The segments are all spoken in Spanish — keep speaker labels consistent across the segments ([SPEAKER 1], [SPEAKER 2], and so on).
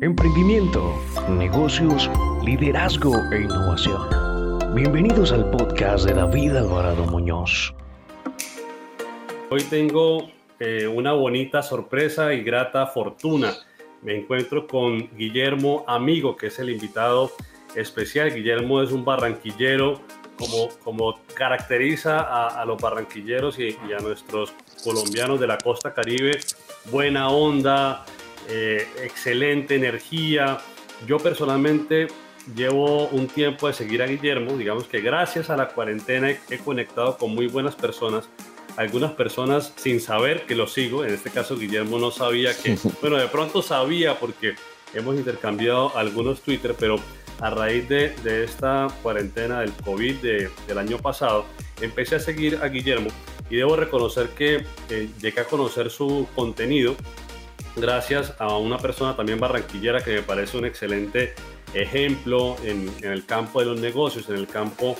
[SPEAKER 1] Emprendimiento, negocios, liderazgo e innovación. Bienvenidos al podcast de David Alvarado Muñoz.
[SPEAKER 2] Hoy tengo eh, una bonita sorpresa y grata fortuna. Me encuentro con Guillermo Amigo, que es el invitado especial. Guillermo es un barranquillero, como, como caracteriza a, los barranquilleros y, y, a nuestros colombianos de la costa caribe. Buena onda, eh, excelente energía. Yo personalmente llevo un tiempo de seguir a Guillermo, digamos que gracias a la cuarentena he conectado con muy buenas personas, algunas personas sin saber que lo sigo, en este caso Guillermo no sabía que, bueno, de pronto sabía porque hemos intercambiado algunos Twitter, pero a raíz de, de esta cuarentena del COVID del año pasado, empecé a seguir a Guillermo y debo reconocer que eh, llegué a conocer su contenido gracias a una persona también barranquillera que me parece un excelente ejemplo en, el campo de los negocios, en el campo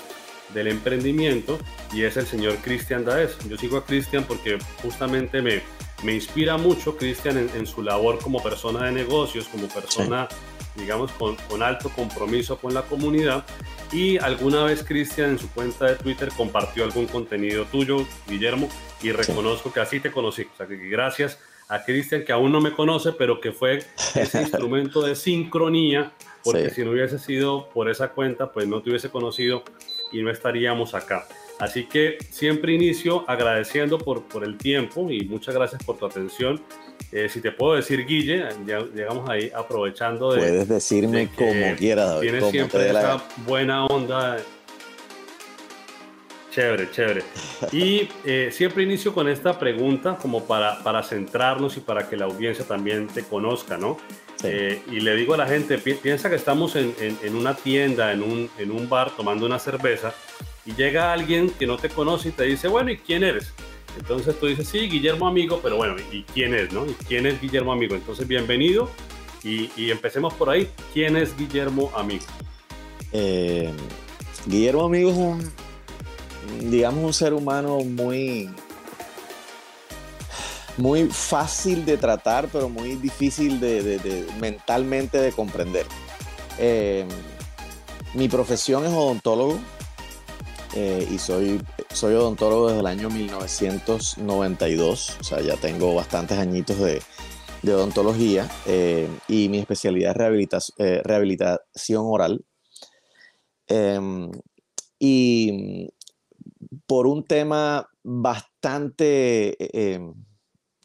[SPEAKER 2] del emprendimiento, y es el señor Cristian Daes. Yo sigo a Cristian porque justamente me, me inspira mucho Cristian en, su labor como persona de negocios, como persona, digamos, con, con, alto compromiso con la comunidad. Y alguna vez Cristian en su cuenta de Twitter compartió algún contenido tuyo, Guillermo, y reconozco que así te conocí. O sea, que gracias a Cristian, que aún no me conoce, pero que fue ese instrumento de sincronía, porque si no hubiese sido por esa cuenta, pues no te hubiese conocido y no estaríamos acá. Así que siempre inicio agradeciendo por, por el tiempo y muchas gracias por tu atención. Eh, si te puedo decir, Guille, ya llegamos ahí aprovechando
[SPEAKER 3] de. Puedes decirme como quieras, David.
[SPEAKER 2] Tienes siempre esa buena onda Chévere, chévere. Y eh, siempre inicio con esta pregunta como para, para centrarnos y para que la audiencia también te conozca, ¿no? Eh, y le digo a la gente, piensa que estamos en, en, una tienda, en un, en un bar tomando una cerveza y llega alguien que no te conoce y te dice, bueno, ¿y quién eres? Entonces tú dices, sí, Guillermo Amigo, pero bueno, ¿y quién es, no? ¿Y quién es Guillermo Amigo? Entonces, bienvenido y, y empecemos por ahí. ¿Quién es Guillermo Amigo?
[SPEAKER 3] Eh, Guillermo Amigo es un, digamos, un ser humano muy, muy fácil de tratar, pero muy difícil de, mentalmente de comprender. Eh, mi profesión es odontólogo eh, y soy, soy odontólogo desde el año 1992, o sea, ya tengo bastantes añitos de, odontología eh, y mi especialidad es rehabilitación oral. y por un tema bastante, eh, em,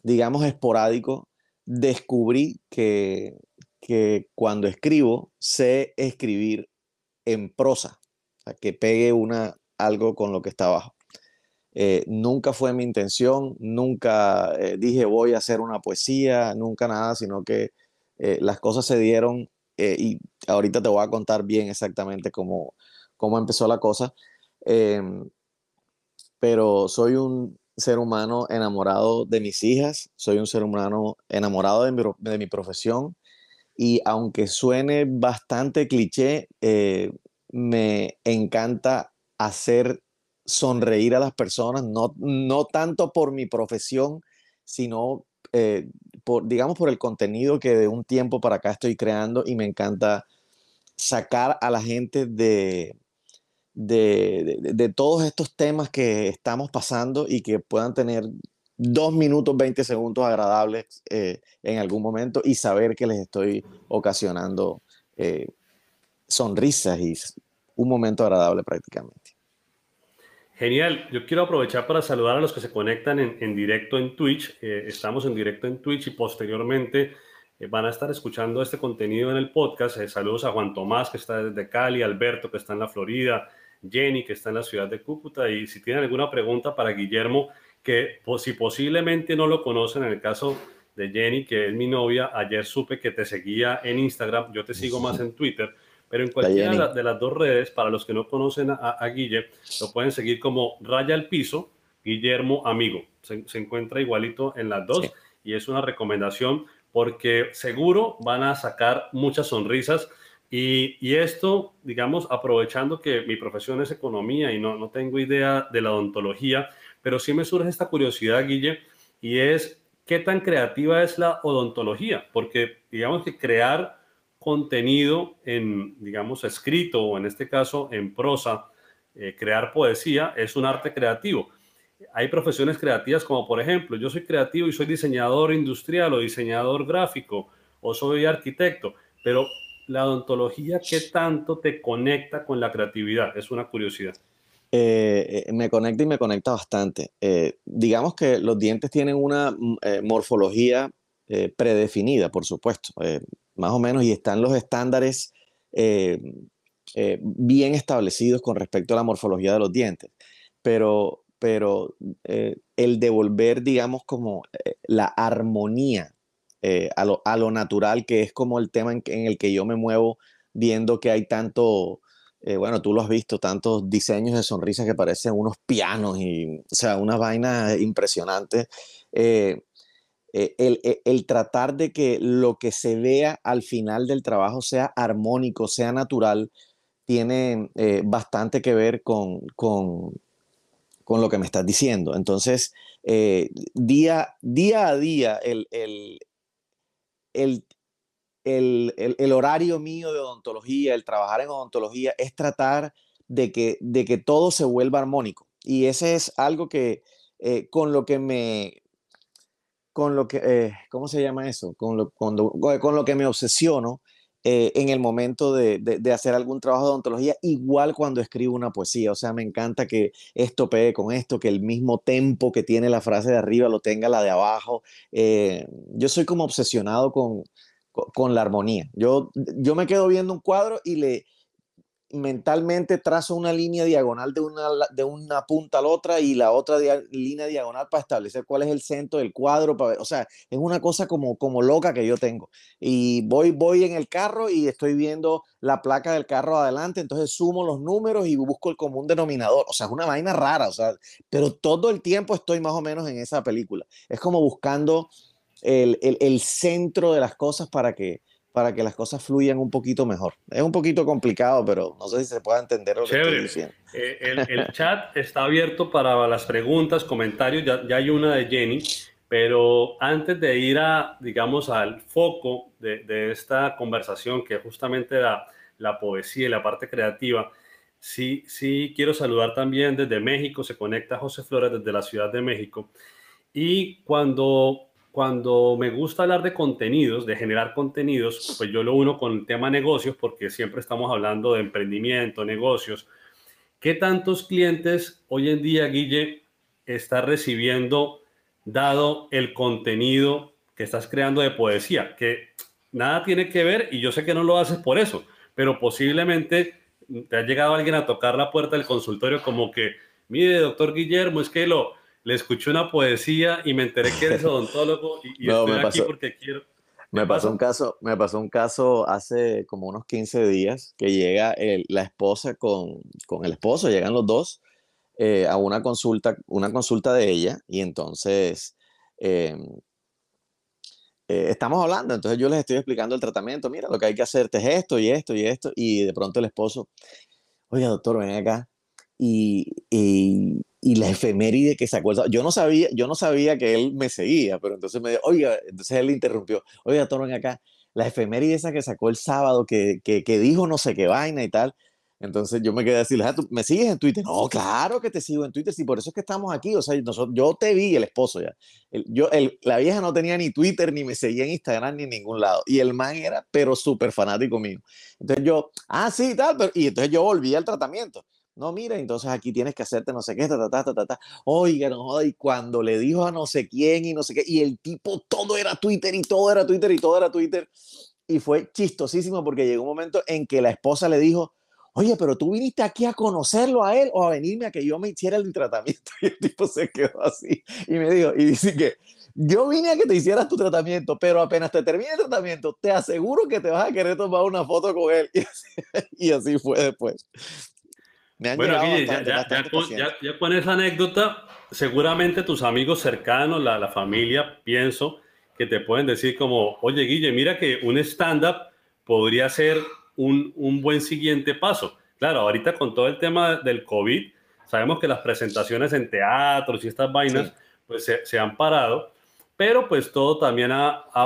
[SPEAKER 3] digamos, esporádico, descubrí que, cuando escribo sé escribir en prosa, que pegue una, algo con lo que está abajo. Eh, nunca fue mi intención, nunca eh, dije voy a hacer una poesía, nunca nada, sino que las cosas se dieron y ahorita te voy a contar bien exactamente cómo, cómo empezó la cosa. Pero soy un ser humano enamorado de mis hijas, soy un ser humano enamorado de mi, profesión y aunque suene bastante cliché, eh, me encanta hacer sonreír a las personas, no, no tanto por mi profesión, sino eh, por, digamos, por el contenido que de un tiempo para acá estoy creando y me encanta sacar a la gente de, de, todos estos temas que estamos pasando y que puedan tener dos minutos, 20 segundos agradables eh, en algún momento y saber que les estoy ocasionando eh, sonrisas y un momento agradable prácticamente.
[SPEAKER 2] Genial, yo quiero aprovechar para saludar a los que se conectan en, directo en Twitch. Eh, estamos en directo en Twitch y posteriormente van a estar escuchando este contenido en el podcast. saludos a Juan Tomás, que está desde Cali, Alberto, que está en la Florida, Jenny, que está en la ciudad de Cúcuta. Y si tienen alguna pregunta para Guillermo, que si posiblemente no lo conocen, en el caso de Jenny, que es mi novia, ayer supe que te seguía en Instagram, yo te sigo más en Twitter, pero en cualquiera de las dos redes, para los que no conocen a, a Guille, lo pueden seguir como Raya al Piso, Guillermo Amigo. Se, encuentra igualito en las dos y es una recomendación porque seguro van a sacar muchas sonrisas y, esto, digamos, aprovechando que mi profesión es economía y no, no tengo idea de la odontología, pero sí me surge esta curiosidad, Guille, y es qué tan creativa es la odontología, porque digamos que crear contenido en, digamos, escrito o en este caso en prosa, eh, crear poesía es un arte creativo. Hay profesiones creativas como por ejemplo, yo soy creativo y soy diseñador industrial o diseñador gráfico o soy arquitecto, pero la odontología, ¿qué tanto te conecta con la creatividad? Es una curiosidad.
[SPEAKER 3] Eh, eh, me conecta y me conecta bastante. digamos que los dientes tienen una mm, morfología predefinida, por supuesto más o menos, y están los estándares eh, eh, bien establecidos con respecto a la morfología de los dientes. Pero, pero eh, el devolver, digamos, como la armonía a lo, a, lo, natural, que es como el tema en, el que yo me muevo viendo que hay tanto, bueno, tú lo has visto, tantos diseños de sonrisas que parecen unos pianos y, o sea, una vaina impresionante. Eh, eh, el, tratar de que lo que se vea al final del trabajo sea armónico, sea natural, tiene eh, bastante que ver con, con, lo que me estás diciendo. Entonces, día, día a día, el, el, horario mío de odontología, el trabajar en odontología, es tratar de que, de que todo se vuelva armónico. Y ese es algo que con lo que me, con lo que, eh, ¿cómo se llama eso? Con lo, con lo que me obsesiono eh, en el momento de, de, hacer algún trabajo de odontología, igual cuando escribo una poesía. O sea, me encanta que esto pegue con esto, que el mismo tempo que tiene la frase de arriba lo tenga la de abajo. Eh, yo soy como obsesionado con, con, la armonía. Yo, yo me quedo viendo un cuadro y le, mentalmente trazo una línea diagonal de una, de una punta a la otra y la otra línea diagonal para establecer cuál es el centro del cuadro. Para o sea, es una cosa como, como loca que yo tengo. Y voy, voy en el carro y estoy viendo la placa del carro adelante, entonces sumo los números y busco el común denominador. O sea, es una vaina rara, o sea, pero todo el tiempo estoy más o menos en esa película. Es como buscando el, el, el centro de las cosas para que para que las cosas fluyan un poquito mejor. Es un poquito complicado, pero no sé si se puede entender lo que estoy diciendo.
[SPEAKER 2] Eh, el, chat está abierto para las preguntas, comentarios. Ya, hay una de Jenny, pero antes de ir a, digamos, al foco de, esta conversación, que justamente la, la poesía y la parte creativa, sí, sí quiero saludar también desde México. Se conecta José Flores desde la Ciudad de México. Y cuando cuando me gusta hablar de contenidos, de generar contenidos, pues yo lo uno con el tema negocios, porque siempre estamos hablando de emprendimiento, negocios. ¿Qué tantos clientes hoy en día, Guille, estás recibiendo dado el contenido que estás creando de poesía? Que nada tiene que ver, y yo sé que no lo haces por eso, pero posiblemente te ha llegado alguien a tocar la puerta del consultorio como que, mire, doctor Guillermo, es que lo le escuché una poesía y me enteré que eres odontólogo y, estoy aquí porque quiero.
[SPEAKER 3] Me pasó, un caso, me pasó un caso hace como unos 15 días que llega la esposa con, con, el esposo, llegan los dos eh, a una consulta, una consulta de ella y entonces em, eh, estamos hablando, entonces yo les estoy explicando el tratamiento, mira, lo que hay que hacerte es esto y esto y esto y de pronto el esposo, oye doctor, ven acá y, y y la efeméride que sacó, yo no sabía, yo no sabía que él me seguía, pero entonces me dijo, oiga, entonces él interrumpió, oiga, Toro, acá, la efeméride esa que sacó el sábado, que, que, que, dijo no sé qué vaina y tal. Entonces yo me quedé así, ah, ¿tú me sigues en Twitter? No, claro que te sigo en Twitter, sí, por eso es que estamos aquí, o sea, nosotros, yo te vi, el esposo ya. yo, el, la vieja no tenía ni Twitter, ni me seguía en Instagram, ni en ningún lado. Y el man era, pero súper fanático mío. Entonces yo, ah, sí, tal, pero, y entonces yo volví al tratamiento. No, mira, entonces aquí tienes que hacerte no sé qué, ta, ta, ta, ta, ta. Oiga, no y cuando le dijo a no sé quién y no sé qué, y el tipo todo era Twitter y todo era Twitter y todo era Twitter. Y fue chistosísimo porque llegó un momento en que la esposa le dijo, oye, pero tú viniste aquí a conocerlo a él o a venirme a que yo me hiciera el tratamiento. Y el tipo se quedó así y me dijo, y dice que yo vine a que te hicieras tu tratamiento, pero apenas te termine el tratamiento, te aseguro que te vas a querer tomar una foto con él. Y así, fue después
[SPEAKER 2] bueno, Guille, ya, con, esa anécdota, seguramente tus amigos cercanos, la, la, familia, pienso, que te pueden decir como, oye, Guille, mira que un stand-up podría ser un, un, buen siguiente paso. Claro, ahorita con todo el tema del COVID, sabemos que las presentaciones en teatros y estas vainas, pues se, se, han parado, pero pues todo también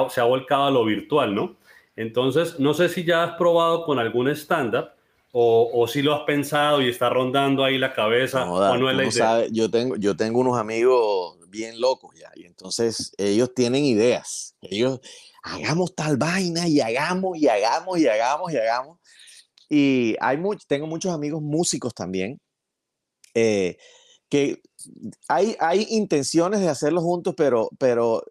[SPEAKER 2] se ha volcado a lo virtual, ¿no? Entonces, no sé si ya has probado con algún stand-up o, si lo has pensado y está rondando ahí la cabeza o no es la idea.
[SPEAKER 3] yo, tengo, yo tengo unos amigos bien locos ya, y entonces ellos tienen ideas. Ellos, hagamos tal vaina y hagamos y hagamos y hagamos y hagamos. Y hay tengo muchos amigos músicos también, eh, que hay, hay intenciones de hacerlo juntos, pero, pero,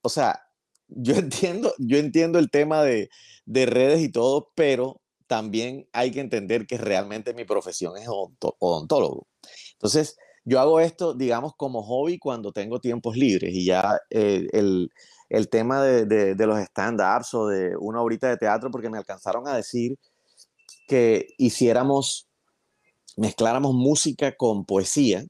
[SPEAKER 3] o sea, yo entiendo, yo entiendo el tema de, de redes y todo, pero también hay que entender que realmente mi profesión es odontólogo. Entonces, yo hago esto, digamos, como hobby cuando tengo tiempos libres y ya eh, el, el, tema de, de, los stand-ups o de una horita de teatro, porque me alcanzaron a decir que hiciéramos, mezcláramos música con poesía,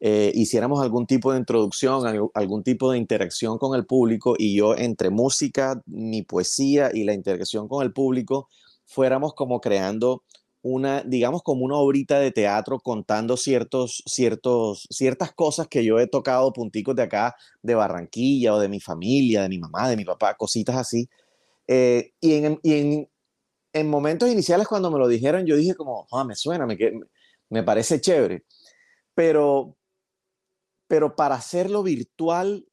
[SPEAKER 3] eh, hiciéramos algún tipo de introducción, algún tipo de interacción con el público y yo entre música, mi poesía y la interacción con el público, fuéramos como creando una, digamos, como una obrita de teatro contando ciertos, ciertos, ciertas cosas que yo he tocado punticos de acá, de Barranquilla o de mi familia, de mi mamá, de mi papá, cositas así. Eh, y, en, y en, en, momentos iniciales cuando me lo dijeron, yo dije como, ah, me suena, me, me parece chévere. Pero, pero para hacerlo virtual,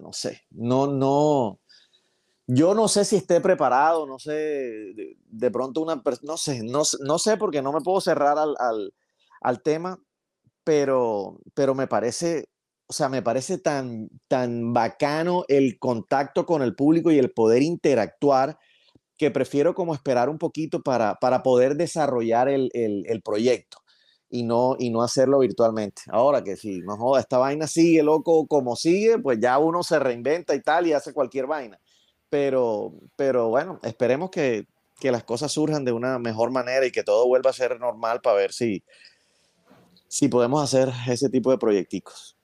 [SPEAKER 3] no sé, no, no, yo no sé si esté preparado, no sé, de, pronto una no sé, no, no, sé porque no me puedo cerrar al, al, al, tema, pero, pero me parece, o sea, me parece tan, tan bacano el contacto con el público y el poder interactuar que prefiero como esperar un poquito para, para poder desarrollar el, el, el proyecto y no, y no hacerlo virtualmente. Ahora que si no joda, esta vaina sigue loco como sigue, pues ya uno se reinventa y tal y hace cualquier vaina pero, pero bueno, esperemos que, que las cosas surjan de una mejor manera y que todo vuelva a ser normal para ver si, si podemos hacer ese tipo de proyecticos.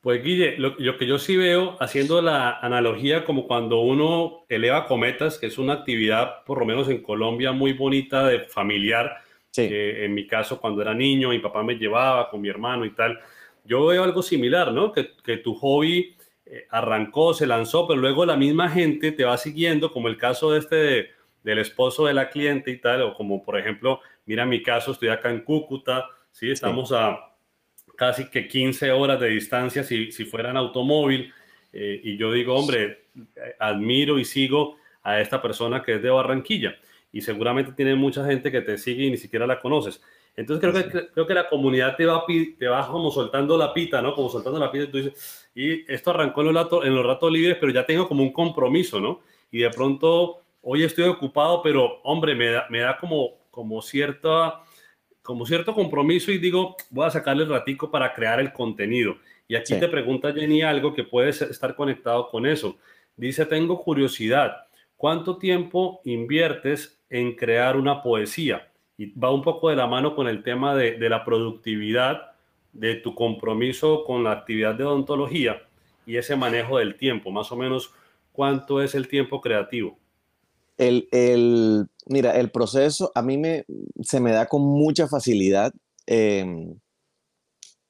[SPEAKER 2] Pues Guille, lo, que yo sí veo, haciendo la analogía como cuando uno eleva cometas, que es una actividad, por lo menos en Colombia, muy bonita de familiar, que en mi caso cuando era niño, mi papá me llevaba con mi hermano y tal, yo veo algo similar, ¿no? Que, que tu hobby eh, arrancó, se lanzó, pero luego la misma gente te va siguiendo, como el caso de este del esposo de la cliente y tal, o como por ejemplo, mira mi caso, estoy acá en Cúcuta, ¿sí? Estamos a casi que 15 horas de distancia si, si fuera en automóvil, eh, y yo digo, hombre, admiro y sigo a esta persona que es de Barranquilla, y seguramente tiene mucha gente que te sigue y ni siquiera la conoces. Entonces creo que, creo que la comunidad te va, te va como soltando la pita, ¿no? Como soltando la pita y tú dices, y esto arrancó en los, ratos, en los ratos libres, pero ya tengo como un compromiso, ¿no? Y de pronto, hoy estoy ocupado, pero hombre, me da, me da como, como, cierta, como cierto compromiso y digo, voy a sacarle el ratico para crear el contenido. Y aquí te pregunta Jenny algo que puede estar conectado con eso. Dice, tengo curiosidad, ¿cuánto tiempo inviertes en crear una poesía? y va un poco de la mano con el tema de, de, la productividad, de tu compromiso con la actividad de odontología y ese manejo del tiempo, más o menos cuánto es el tiempo creativo.
[SPEAKER 3] El, el mira, el proceso a mí me, se me da con mucha facilidad em,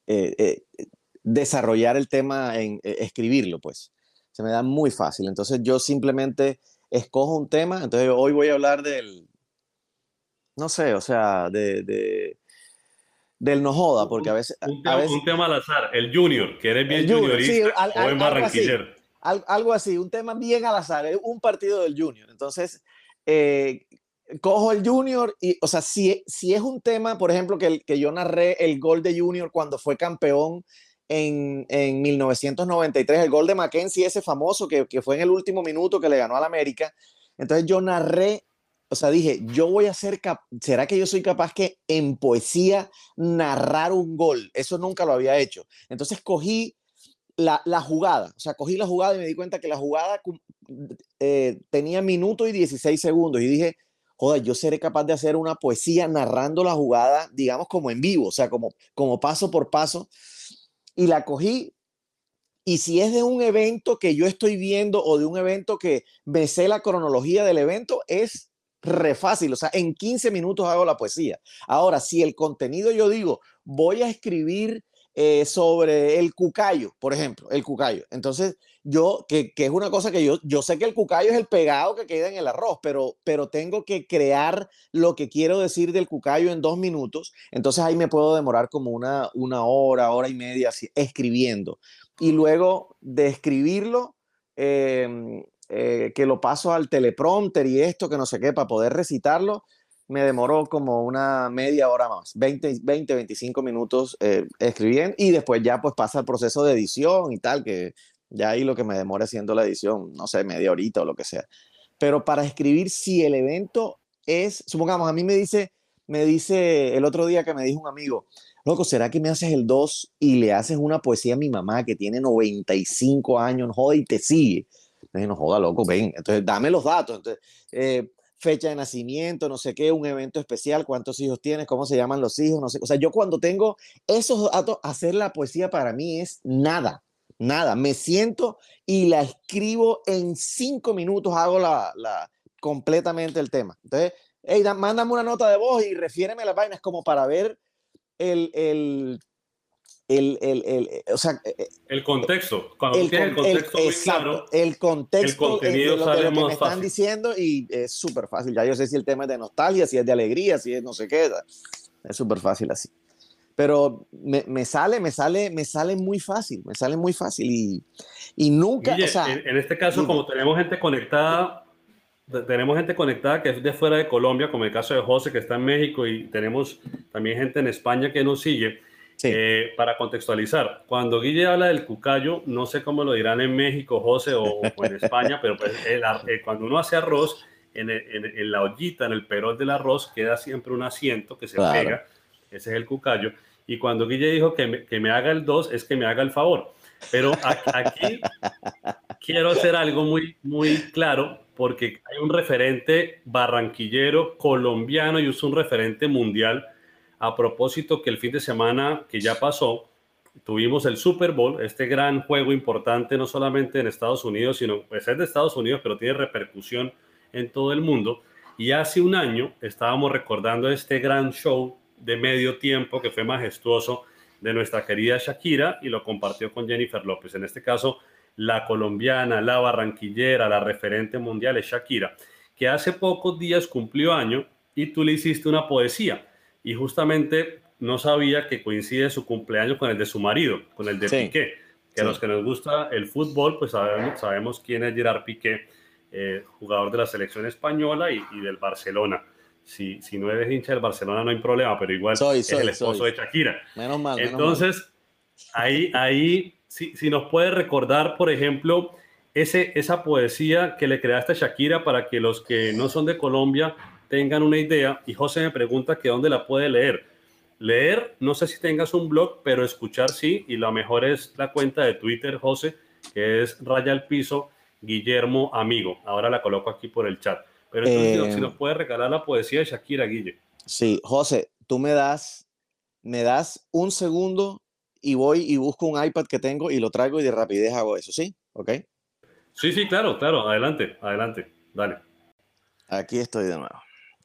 [SPEAKER 3] eh, eh, desarrollar el tema en eh, escribirlo, pues. Se me da muy fácil. Entonces yo simplemente escojo un tema. Entonces hoy voy a hablar del, no sé, o sea, de del no joda, porque a veces...
[SPEAKER 2] Un, tema,
[SPEAKER 3] un
[SPEAKER 2] tema al azar, el junior, que eres bien juniorista o en barranquillero.
[SPEAKER 3] Algo así, un tema bien al azar, un partido del junior. Entonces, eh, cojo el junior y, o sea, si, si es un tema, por ejemplo, que, que yo narré el gol de junior cuando fue campeón en, en 1993, el gol de Mackenzie, ese famoso que, que fue en el último minuto que le ganó al América. Entonces yo narré o sea, dije, yo voy a ser, ¿será que yo soy capaz que en poesía narrar un gol? Eso nunca lo había hecho. Entonces cogí la, la jugada, o sea, cogí la jugada y me di cuenta que la jugada eh, tenía minuto y 16 segundos y dije, joder, yo seré capaz de hacer una poesía narrando la jugada, digamos, como en vivo, o sea, como, como paso por paso. Y la cogí y si es de un evento que yo estoy viendo o de un evento que me sé la cronología del evento, es re fácil, o sea, en 15 minutos hago la poesía. Ahora, si el contenido yo digo, voy a escribir eh, sobre el cucayo, por ejemplo, el cucayo. Entonces, yo, que, es una cosa que yo, yo sé que el cucayo es el pegado que queda en el arroz, pero, pero tengo que crear lo que quiero decir del cucayo en dos minutos. Entonces ahí me puedo demorar como una, una hora, hora y media escribiendo. Y luego de escribirlo, em, eh, que lo paso al teleprompter y esto, que no sé qué, para poder recitarlo, me demoró como una media hora más, 20, 20 25 minutos eh, escribiendo y después ya pues pasa el proceso de edición y tal, que ya ahí lo que me demora haciendo la edición, no sé, media horita o lo que sea. Pero para escribir, si el evento es, supongamos, a mí me dice, me dice el otro día que me dijo un amigo, loco, ¿será que me haces el 2 y le haces una poesía a mi mamá que tiene 95 años, joda y te sigue? No joda, loco, ven, entonces dame los datos. Entonces, eh, fecha de nacimiento, no sé qué, un evento especial, cuántos hijos tienes, cómo se llaman los hijos, no sé. O sea, yo cuando tengo esos datos, hacer la poesía para mí es nada, nada. Me siento y la escribo en cinco minutos, hago la, la completamente el tema. Entonces, hey, mándame una nota de voz y refiéreme las vainas como para ver el, el el, el, el, eh, o sea, eh, eh,
[SPEAKER 2] el contexto. Cuando el, tienes el contexto
[SPEAKER 3] muy claro, el contexto el contenido de, lo, que me están diciendo y es súper fácil. Ya yo sé si el tema es de nostalgia, si es de alegría, si es no sé qué. Es súper fácil así. Pero me, me, sale, me sale, me sale muy fácil, me sale muy fácil y, y nunca, o sea,
[SPEAKER 2] en, este caso, como tenemos gente conectada, tenemos gente conectada que es de fuera de Colombia, como el caso de José que está en México y tenemos también gente en España que nos sigue eh, para contextualizar, cuando Guille habla del cucayo, no sé cómo lo dirán en México, José, o, en España, pero pues eh, cuando uno hace arroz, en, en, la ollita, en el perol del arroz, queda siempre un asiento que se pega, ese es el cucayo. Y cuando Guille dijo que me, que me haga el 2, es que me haga el favor. Pero aquí quiero hacer algo muy, muy claro, porque hay un referente barranquillero colombiano y es un referente mundial a propósito que el fin de semana que ya pasó, tuvimos el Super Bowl, este gran juego importante no solamente en Estados Unidos, sino pues es de Estados Unidos, pero tiene repercusión en todo el mundo. Y hace un año estábamos recordando este gran show de medio tiempo que fue majestuoso de nuestra querida Shakira y lo compartió con Jennifer López. En este caso, la colombiana, la barranquillera, la referente mundial es Shakira, que hace pocos días cumplió año y tú le hiciste una poesía y justamente no sabía que coincide su cumpleaños con el de su marido, con el de Piqué. Que a los que nos gusta el fútbol, pues sabemos, sabemos quién es Gerard Piqué, eh, jugador de la selección española y, del Barcelona. Si, si, no eres hincha del Barcelona no hay problema, pero igual es el esposo de Shakira.
[SPEAKER 3] Menos mal.
[SPEAKER 2] Entonces, ahí, ahí si, si nos puede recordar, por ejemplo, ese, esa poesía que le creaste a Shakira para que los que no son de Colombia tengan una idea. Y José me pregunta que dónde la puede leer. Leer, no sé si tengas un blog, pero escuchar sí. Y lo mejor es la cuenta de Twitter, José, que es Raya al Piso, Guillermo Amigo. Ahora la coloco aquí por el chat. Pero entonces, si nos eh, puede regalar la poesía de Shakira, Guille.
[SPEAKER 3] Sí, José, tú me das, me das un segundo y voy y busco un iPad que tengo y lo traigo y de rapidez hago eso, ¿sí? ¿Ok?
[SPEAKER 2] Sí, sí, claro, claro. Adelante, adelante. Dale.
[SPEAKER 3] Aquí estoy de nuevo.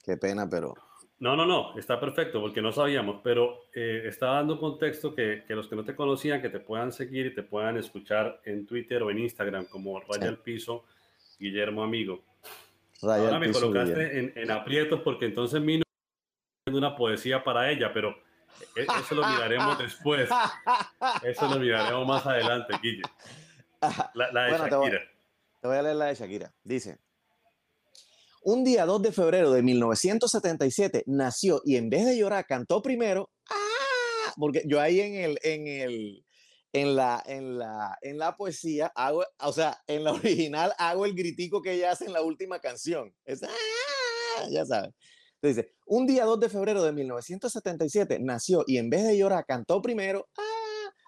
[SPEAKER 3] Qué pena, pero...
[SPEAKER 2] No, no, no, está perfecto porque no sabíamos, pero eh, está dando contexto que, que, los que no te conocían, que te puedan seguir y te puedan escuchar en Twitter o en Instagram como Raya al Piso, Guillermo Amigo. Raya Ahora me colocaste en, en, aprietos porque entonces mi una poesía para ella, pero e, eso lo miraremos después. Eso lo miraremos más adelante, Guille. La, la de Shakira.
[SPEAKER 3] te voy a leer la de Shakira. Dice, un día 2 de febrero de 1977 nació y en vez de llorar cantó primero, ¡ah! Porque yo ahí en el, en el, en la, en la, en la poesía hago, o sea, en la original hago el gritico que ella hace en la última canción. Es, ¡ah! Ya sabes. Entonces dice, un día 2 de febrero de 1977 nació y en vez de llorar cantó primero, ¡ah!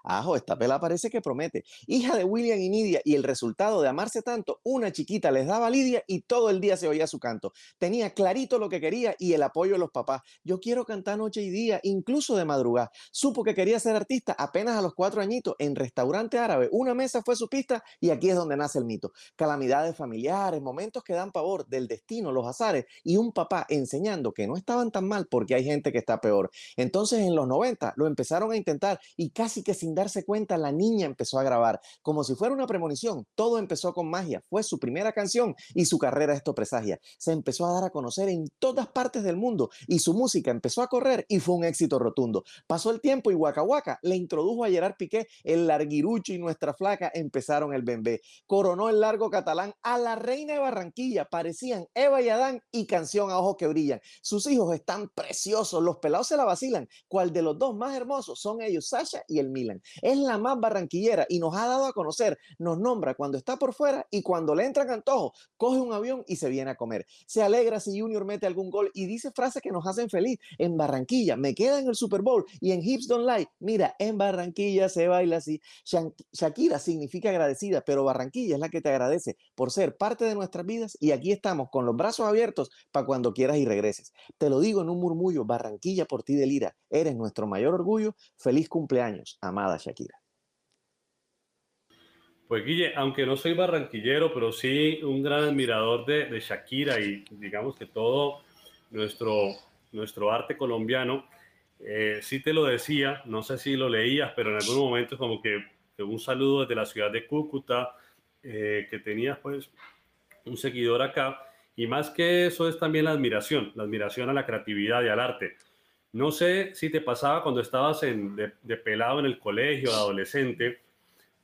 [SPEAKER 3] Ajo, esta pela parece que promete. Hija de William y Nidia, y el resultado de amarse tanto, una chiquita les daba Lidia y todo el día se oía su canto. Tenía clarito lo que quería y el apoyo de los papás. Yo quiero cantar noche y día, incluso de madrugada. Supo que quería ser artista apenas a los cuatro añitos en restaurante árabe. Una mesa fue su pista y aquí es donde nace el mito. Calamidades familiares, momentos que dan pavor del destino, los azares y un papá enseñando que no estaban tan mal porque hay gente que está peor. Entonces en los 90 lo empezaron a intentar y casi que sin darse cuenta la niña empezó a grabar como si fuera una premonición. Todo empezó con magia. Fue su primera canción y su carrera esto presagia. Se empezó a dar a conocer en todas partes del mundo y su música empezó a correr y fue un éxito rotundo. Pasó el tiempo y Waka Waka le introdujo a Gerard Piqué, el larguirucho y nuestra flaca empezaron el bembé. Coronó el largo catalán a la reina de Barranquilla. Parecían Eva y Adán y canción a ojos que brillan. Sus hijos están preciosos, los pelados se la vacilan. ¿Cuál de los dos más hermosos? Son ellos, Sasha y el Milan. Es la más barranquillera y nos ha dado a conocer, nos nombra cuando está por fuera y cuando le entran antojos, coge un avión y se viene a comer. Se alegra si Junior mete algún gol y dice frases que nos hacen feliz. En Barranquilla, me queda en el Super Bowl y en Hips Don't Lie. Mira, en Barranquilla se baila así. Shakira significa agradecida, pero Barranquilla es la que te agradece por ser parte de nuestras vidas y aquí estamos con los brazos abiertos para cuando quieras y regreses. Te lo digo en un murmullo, Barranquilla por ti delira. Eres nuestro mayor orgullo. Feliz cumpleaños, amada Shakira.
[SPEAKER 2] Pues Guille, aunque no soy barranquillero, pero sí un gran admirador de, Shakira y digamos que todo nuestro, nuestro arte colombiano, eh, sí te lo decía, no sé si lo leías, pero en algún momento como que, un saludo desde la ciudad de Cúcuta, eh, que tenías pues un seguidor acá, y más que eso es también la admiración, la admiración a la creatividad y al arte. No sé si te pasaba cuando estabas en, de, de pelado en el colegio, adolescente,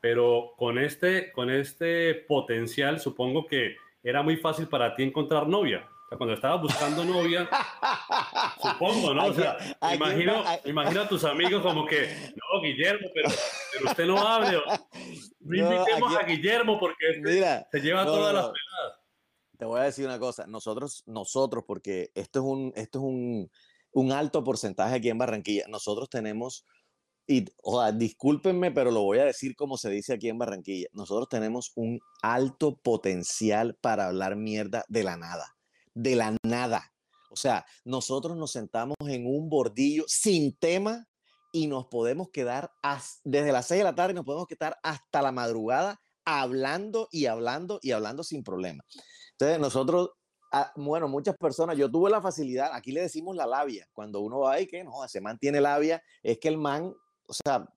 [SPEAKER 2] pero con este, con este potencial supongo que era muy fácil para ti encontrar novia. cuando estabas buscando novia, supongo, ¿no? O sea, imagino, imagino a tus amigos como que, no, Guillermo, pero, pero usted no hable. No invitemos a Guillermo porque este se lleva todas las peladas.
[SPEAKER 3] Te voy a decir una cosa, nosotros, nosotros, porque esto es un, esto es un, un alto porcentaje aquí en Barranquilla, nosotros tenemos y, o sea, discúlpenme, pero lo voy a decir como se dice aquí en Barranquilla. Nosotros tenemos un alto potencial para hablar mierda de la nada. De la nada. O sea, nosotros nos sentamos en un bordillo sin tema y nos podemos quedar desde las 6 de la tarde, nos podemos quedar hasta la madrugada hablando y hablando y hablando sin problema. Entonces, nosotros ah, bueno, muchas personas, yo tuve la facilidad, aquí le decimos la labia, cuando uno va y que no, se mantiene labia, es que el man o sea,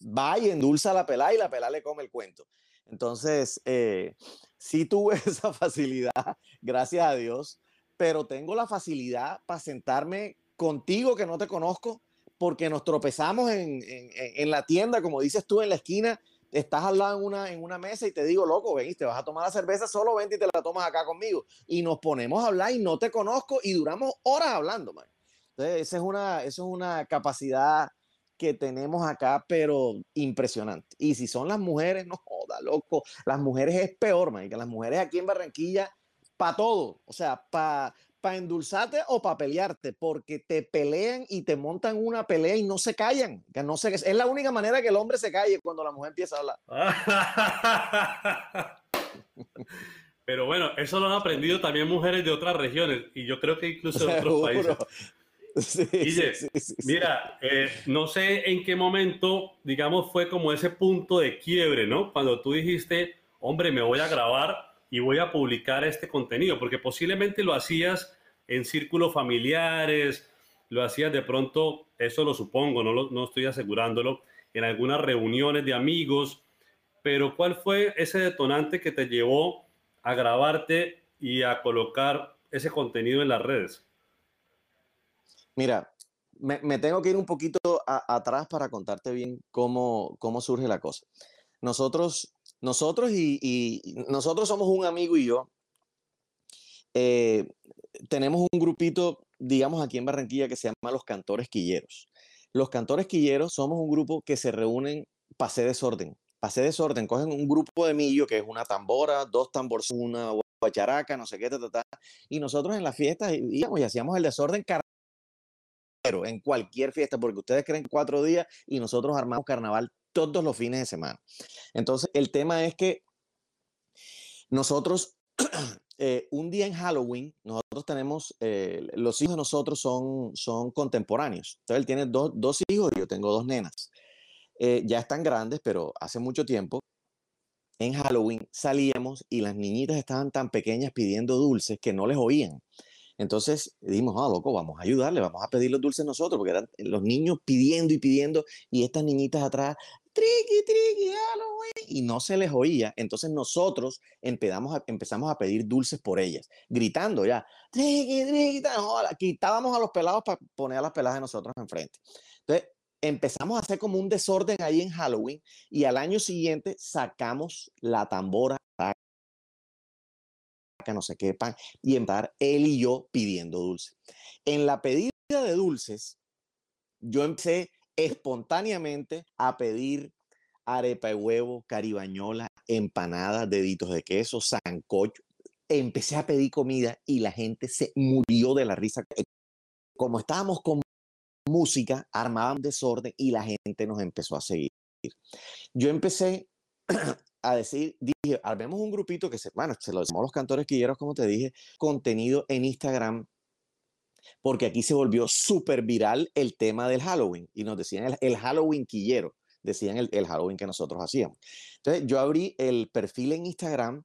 [SPEAKER 3] va y endulza la pelá y la pelá le come el cuento. Entonces, eh, sí tuve esa facilidad, gracias a Dios, pero tengo la facilidad para sentarme contigo que no te conozco, porque nos tropezamos en, la tienda, como dices tú, en la esquina, estás al lado en una, en una mesa y te digo, loco, ven, te vas a tomar la cerveza, solo ven y te la tomas acá conmigo. Y nos ponemos a hablar y no te conozco y duramos horas hablando, man. Entonces, esa es una, eso es una capacidad que tenemos acá, pero impresionante. Y si son las mujeres, no joda, loco. Las mujeres es peor, man, que las mujeres aquí en Barranquilla, para todo. O sea, para pa endulzarte o para pelearte, porque te pelean y te montan una pelea y no se callan. Que no se, es la única manera que el hombre se calle cuando la mujer empieza a
[SPEAKER 2] hablar. Pero bueno, eso lo han aprendido también mujeres de otras regiones y yo creo que incluso de otros países. Sí, mira, eh, no sé en qué momento, digamos, fue como ese punto de quiebre, ¿no? Cuando tú dijiste, hombre, me voy a grabar y voy a publicar este contenido, porque posiblemente lo hacías en círculos familiares, lo hacías de pronto, eso lo supongo, no, no estoy asegurándolo, en algunas reuniones de amigos, pero ¿cuál fue ese detonante que te llevó a grabarte y a colocar ese contenido en las redes?
[SPEAKER 3] Mira, me, tengo que ir un poquito atrás para contarte bien cómo, cómo surge la cosa. Nosotros, nosotros y, nosotros somos un amigo y yo. Eh, tenemos un grupito, digamos, aquí en Barranquilla que se llama Los Cantores Quilleros. Los Cantores Quilleros somos un grupo que se reúnen hacer desorden. Hacer desorden, cogen un grupo de millo que es una tambora, dos tambores, una guacharaca, no sé qué, ta, y nosotros en las fiestas íbamos y hacíamos el desorden en cualquier fiesta, porque ustedes creen cuatro días y nosotros armamos carnaval todos los fines de semana. Entonces, el tema es que nosotros, eh, un día en Halloween, nosotros tenemos, eh, los hijos de nosotros son, son contemporáneos. Entonces, él tiene dos, dos hijos y yo tengo dos nenas. Eh, ya están grandes, pero hace mucho tiempo, en Halloween salíamos y las niñitas estaban tan pequeñas pidiendo dulces que no les oían. Entonces dijimos, ah, loco, vamos a ayudarle, vamos a pedir los dulces nosotros, porque eran los niños pidiendo y pidiendo, y estas niñitas atrás, triqui, triqui, Halloween, y no se les oía. Entonces nosotros empezamos a, empezamos a pedir dulces por ellas, gritando ya, triqui, triqui, quitábamos a los pelados para poner a las peladas de nosotros enfrente. Entonces empezamos a hacer como un desorden ahí en Halloween, y al año siguiente sacamos la tambora no sé qué pan, y empezar él y yo pidiendo dulces. En la pedida de dulces, yo empecé espontáneamente a pedir arepa de huevo, caribañola, empanadas, deditos de queso, sancocho. Empecé a pedir comida y la gente se murió de la risa. Como estábamos con música, armábamos desorden y la gente nos empezó a seguir. Yo empecé a decir, dije, armemos un grupito que se, bueno, se lo decimos los cantores quilleros, como te dije, contenido en Instagram, porque aquí se volvió súper viral el tema del Halloween y nos decían el, Halloween quillero, decían el, el, Halloween que nosotros hacíamos. Entonces yo abrí el perfil en Instagram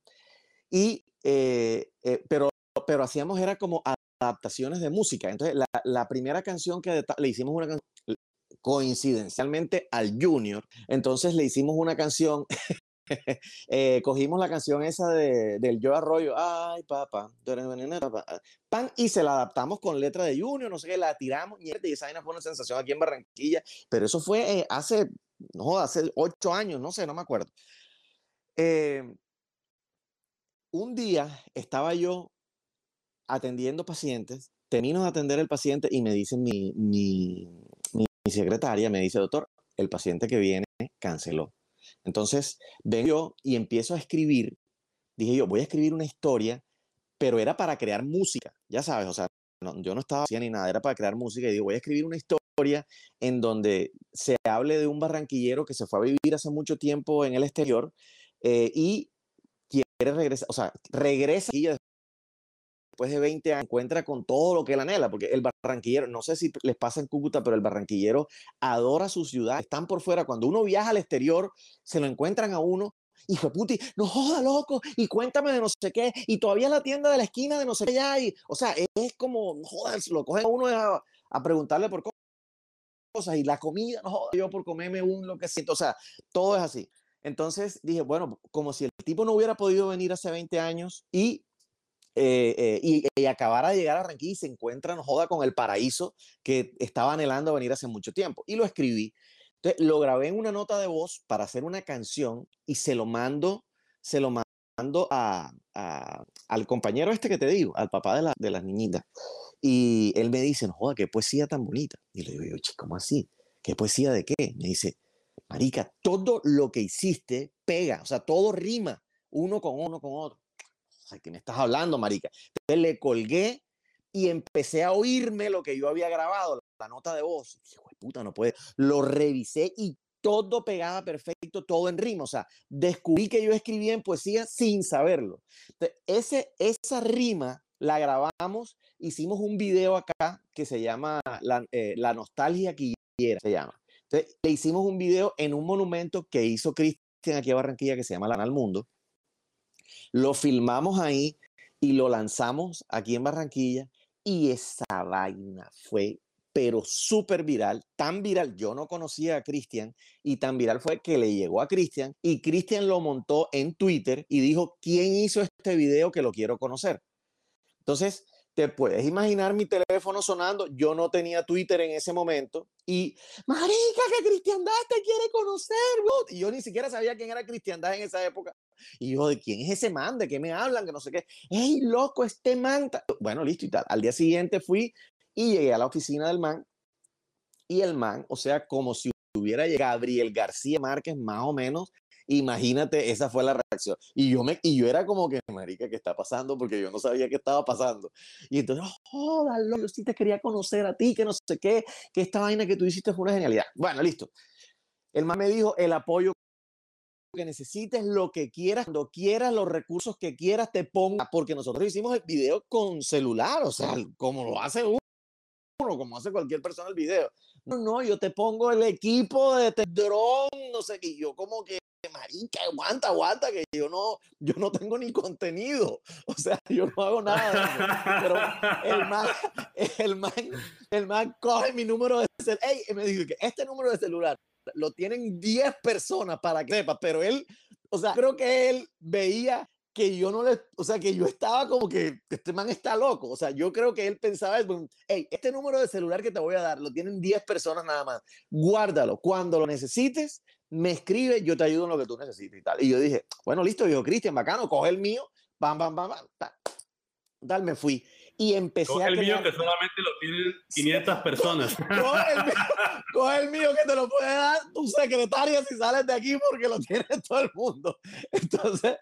[SPEAKER 3] y, eh, eh, pero, pero hacíamos era como adaptaciones de música. Entonces la, la primera canción que le hicimos una canción coincidencialmente al Junior, entonces le hicimos una canción eh, cogimos la canción esa de, del Yo Arroyo, ay papá, pan, y se la adaptamos con letra de Junior, no sé qué, la tiramos y esa fue una sensación aquí en Barranquilla, pero eso fue eh, hace, no, hace ocho años, no sé, no me acuerdo. Eh, un día estaba yo atendiendo pacientes, termino de atender el paciente y me dice mi, mi, mi secretaria, me dice, doctor, el paciente que viene canceló. Entonces, vengo yo y empiezo a escribir. Dije yo, voy a escribir una historia, pero era para crear música, ya sabes, o sea, yo no estaba haciendo ni nada, era para crear música y digo, voy a escribir una historia en donde se hable de un barranquillero que se fue a vivir hace mucho tiempo en el exterior eh, y quiere regresar, o sea, regresa después de 20 años, encuentra con todo lo que él anhela, porque el barranquillero, no sé si les pasa en Cúcuta, pero el barranquillero adora su ciudad, están por fuera, cuando uno viaja al exterior, se lo encuentran a uno hijo de puti, no joda, loco, y cuéntame de no sé qué, y todavía la tienda de la esquina de no sé qué hay. O sea, es, como, no jodas, lo cogen a uno a, a, preguntarle por cosas, y la comida, no joda, yo por comerme un lo que siento, o sea, todo es así. Entonces dije, bueno, como si el tipo no hubiera podido venir hace 20 años y eh, eh, y, y, acabara de llegar a Barranquilla y se encuentra, no joda, con el paraíso que estaba anhelando venir hace mucho tiempo. Y lo escribí. Entonces, lo grabé en una nota de voz para hacer una canción y se lo mando, se lo mando a, al compañero este que te digo, al papá de, la, de las niñitas. Y él me dice, no joda, qué poesía tan bonita. Y le digo, yo, ¿cómo así? ¿Qué poesía de qué? Me dice, Marica, todo lo que hiciste pega, o sea, todo rima uno con uno con otro. ¿Qué me estás hablando, marica? Entonces le colgué y empecé a oírme lo que yo había grabado, la nota de voz. Hijo de puta, no puede. Lo revisé y todo pegaba perfecto, todo en rima. O sea, descubrí que yo escribía en poesía sin saberlo. Entonces, ese, esa rima la grabamos, hicimos un video acá que se llama La, eh, la Nostalgia Quillera, se llama. Le hicimos un video en un monumento que hizo Cristian aquí a Barranquilla que se llama La al Mundo. Lo filmamos ahí y lo lanzamos aquí en Barranquilla y esa vaina fue pero súper viral, tan viral, yo no conocía a Cristian y tan viral fue que le llegó a Cristian y Cristian lo montó en Twitter y dijo, ¿quién hizo este video que lo quiero conocer? Entonces, te puedes imaginar mi teléfono sonando, yo no tenía Twitter en ese momento y, marica, que Cristian te quiere conocer, y yo ni siquiera sabía quién era Cristian en esa época. Y yo, ¿de quién es ese man? ¿De qué me hablan? Que no sé qué. ¡Ey, loco, este man! Bueno, listo y tal. Al día siguiente fui y llegué a la oficina del man. Y el man, o sea, como si hubiera llegado Gabriel García Márquez, más o menos. Imagínate, esa fue la reacción. Y yo, me, y yo era como que, marica, ¿qué está pasando? Porque yo no sabía qué estaba pasando. Y entonces, jódalo, yo sí te quería conocer a ti, que no sé qué, que esta vaina que tú hiciste fue una genialidad. Bueno, listo. El man me dijo, el apoyo que necesites, lo que quieras, cuando quieras, los recursos que quieras, te ponga, porque nosotros hicimos el video con celular, o sea, como lo hace uno, como hace cualquier persona el video. No, no, yo te pongo el equipo de dron, no sé qué, yo como que marica, aguanta, aguanta, que yo no, yo no tengo ni contenido, o sea, yo no hago nada. Pero el man, el man, el man coge mi número de celular, hey, y me dice que este número de celular lo tienen 10 personas para que sepa, pero él, o sea, creo que él veía que yo no le, o sea, que yo estaba como que este man está loco, o sea, yo creo que él pensaba, hey, este número de celular que te voy a dar lo tienen 10 personas nada más, guárdalo, cuando lo necesites, me escribe, yo te ayudo en lo que tú necesites y tal. Y yo dije, bueno, listo, yo, Cristian, bacano, coge el mío, bam, bam, bam, bam, tal, tal me fui. Y empecé
[SPEAKER 2] coge
[SPEAKER 3] a
[SPEAKER 2] el
[SPEAKER 3] crear...
[SPEAKER 2] mío que solamente lo tienen 500 personas.
[SPEAKER 3] coge, el mío, coge el mío que te lo puede dar tu secretaria si sales de aquí porque lo tiene todo el mundo. Entonces,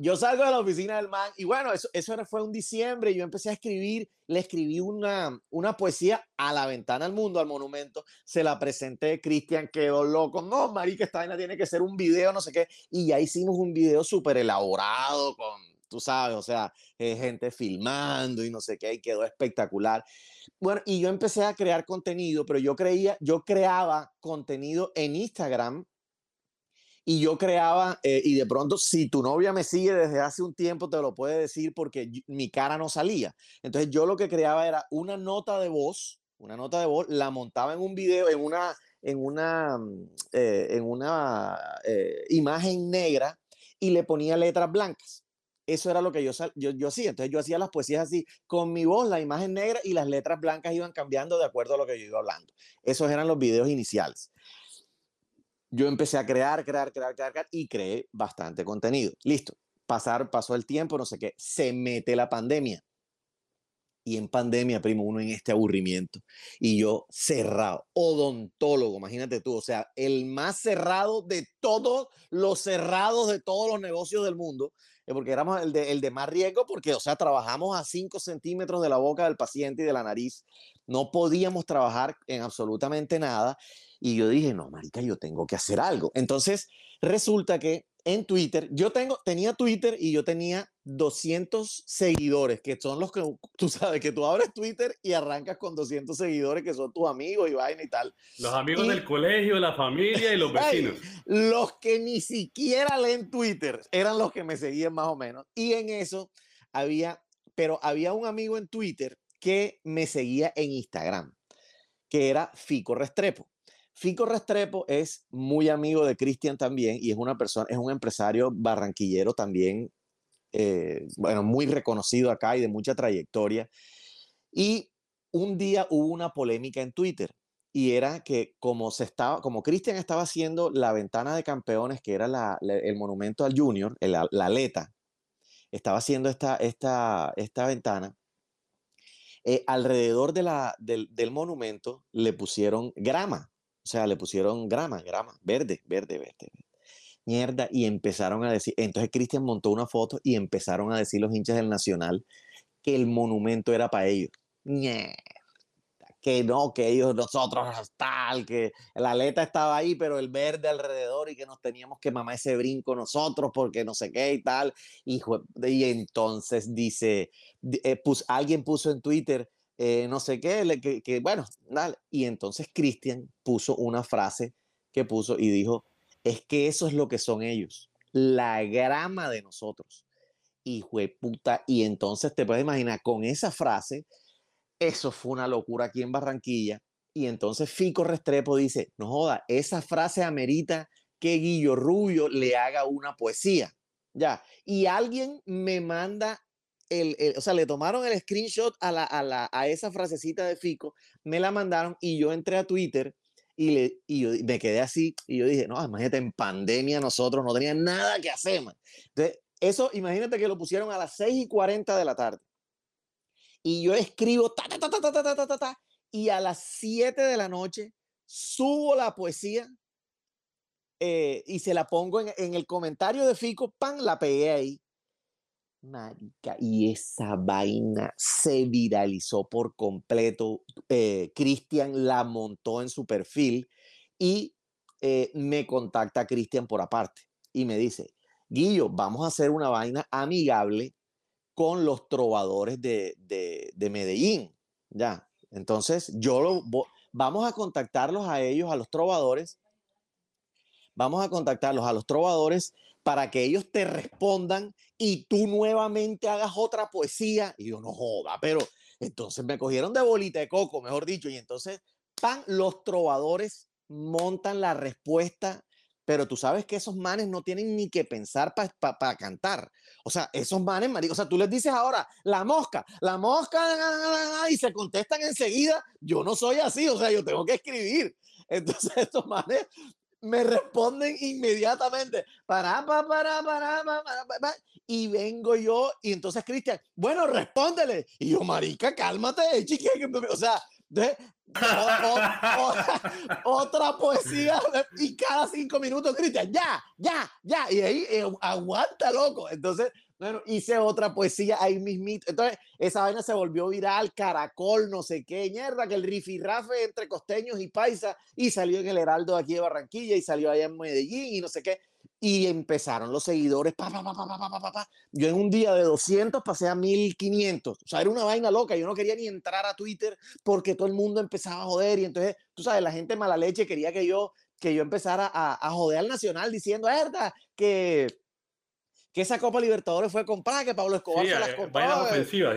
[SPEAKER 3] yo salgo de la oficina del man y bueno, eso, eso fue un diciembre. Yo empecé a escribir, le escribí una, una poesía a la ventana al mundo, al monumento. Se la presenté, Cristian quedó loco. No, marica, esta vaina tiene que ser un video, no sé qué. Y ya hicimos un video súper elaborado con, tú sabes, o sea, eh, gente filmando y no sé qué, y quedó espectacular. Bueno, y yo empecé a crear contenido, pero yo creía, yo creaba contenido en Instagram y yo creaba, eh, y de pronto, si tu novia me sigue desde hace un tiempo, te lo puede decir porque mi cara no salía. Entonces yo lo que creaba era una nota de voz, una nota de voz, la montaba en un video, en una, en una, eh, en una eh, imagen negra y le ponía letras blancas. Eso era lo que yo, yo, yo hacía. Entonces yo hacía las poesías así, con mi voz, la imagen negra y las letras blancas iban cambiando de acuerdo a lo que yo iba hablando. Esos eran los videos iniciales yo empecé a crear, crear, crear, crear, y creé bastante contenido. Listo. Pasar, pasó el tiempo, no sé qué. Se mete la pandemia. Y en pandemia, primo, uno en este aburrimiento. Y yo cerrado, odontólogo, imagínate tú, o sea, el más cerrado de todos los cerrados de todos los negocios del mundo, eh, porque éramos el de, el de más riesgo, porque, o sea, trabajamos a 5 centímetros de la boca del paciente y de la nariz. No podíamos trabajar en absolutamente nada. Y yo dije, no, marica, yo tengo que hacer algo. Entonces, resulta que en Twitter, yo tengo, tenía Twitter y yo tenía 200 seguidores, que son los que tú sabes, que tú abres Twitter y arrancas con 200 seguidores que son tus amigos y vaina y tal.
[SPEAKER 2] Los amigos del colegio, la familia y los vecinos.
[SPEAKER 3] los que ni siquiera leen Twitter eran los que me seguían más o menos. Y en eso había, pero había un amigo en Twitter que me seguía en Instagram, que era Fico Restrepo. Fico Restrepo es muy amigo de Cristian también y es una persona, es un empresario barranquillero también, eh, bueno, muy reconocido acá y de mucha trayectoria. Y un día hubo una polémica en Twitter y era que como se estaba, como Cristian estaba haciendo la ventana de campeones, que era el monumento al Junior, la, aleta, estaba haciendo esta, esta, esta ventana. Eh, alrededor de la, del monumento le pusieron grama o sea, le pusieron grama, grama, verde, verde, verde. Mierda, y empezaron a decir, entonces Cristian montó una foto y empezaron a decir los hinchas del Nacional que el monumento era para ellos. Mierda, que no, que ellos, nosotros, tal, que la aleta estaba ahí, pero el verde alrededor y que nos teníamos que mamar ese brinco nosotros porque no sé qué y tal. Y, y entonces dice, eh, alguien puso en Twitter, eh, no sé qué, que, bueno, dale. Y entonces Cristian puso una frase que puso y dijo, es que eso es lo que son ellos, la grama de nosotros. Hijo de puta. Y entonces te puedes imaginar, con esa frase, eso fue una locura aquí en Barranquilla. Y entonces Fico Restrepo dice, no joda, esa frase amerita que Guillo Rubio le haga una poesía. Ya. Y alguien me manda o sea, le tomaron el screenshot a, la, a, la, a esa frasecita de Fico, me la mandaron y yo entré a Twitter y, le, y yo me quedé así y yo dije, no, imagínate, en pandemia nosotros no teníamos nada que hacer, man. Entonces, eso, imagínate que lo pusieron a las 6 y 40 de la tarde. Y yo escribo, ta, ta, ta, ta, ta, ta, ta, ta, y a las 7 de la noche subo la poesía eh, y se la pongo en, en, el comentario de Fico, pan, la pegué ahí. Marica, y esa vaina se viralizó por completo. Eh, Cristian la montó en su perfil y eh, me contacta Cristian por aparte y me dice, Guillo, vamos a hacer una vaina amigable con los trovadores de, de, Medellín. Ya, entonces yo lo, vamos a contactarlos a ellos, a los trovadores. Vamos a contactarlos a los trovadores para que ellos te respondan y tú nuevamente hagas otra poesía. Y yo no joda, pero entonces me cogieron de bolita de coco, mejor dicho, y entonces, pan, los trovadores montan la respuesta pero tú sabes que esos manes no tienen ni que pensar para cantar. O sea, esos manes, marico, o sea, tú les dices ahora, la mosca, la mosca, y se contestan enseguida. Yo no soy así, o sea, yo tengo que escribir. Entonces, estos manes me responden inmediatamente, para, para, para, para, para, para, y vengo yo, y entonces Cristian, bueno, respóndele. Y yo, marica, cálmate, chique, o sea, de, otra poesía y cada cinco minutos Cristian, ya, ya, ya, y ahí eh, aguanta, loco. Entonces, bueno, hice otra poesía ahí mismito. Entonces, esa vaina se volvió viral, caracol, no sé qué, mierda, que el rifirrafe entre costeños y paisa, y salió en el Heraldo aquí de Barranquilla, y salió allá en Medellín, y no sé qué. Y empezaron los seguidores, pa, pa, pa, Yo en un día de 200 pasé a 1500. O sea, era una vaina loca. Yo no quería ni entrar a Twitter porque todo el mundo empezaba a joder. Y entonces, tú sabes, la gente mala leche quería que yo, que yo empezara a, a joder al Nacional diciendo, verdad, que que esa Copa Libertadores fue comprada, que Pablo Escobar se las eh, compró.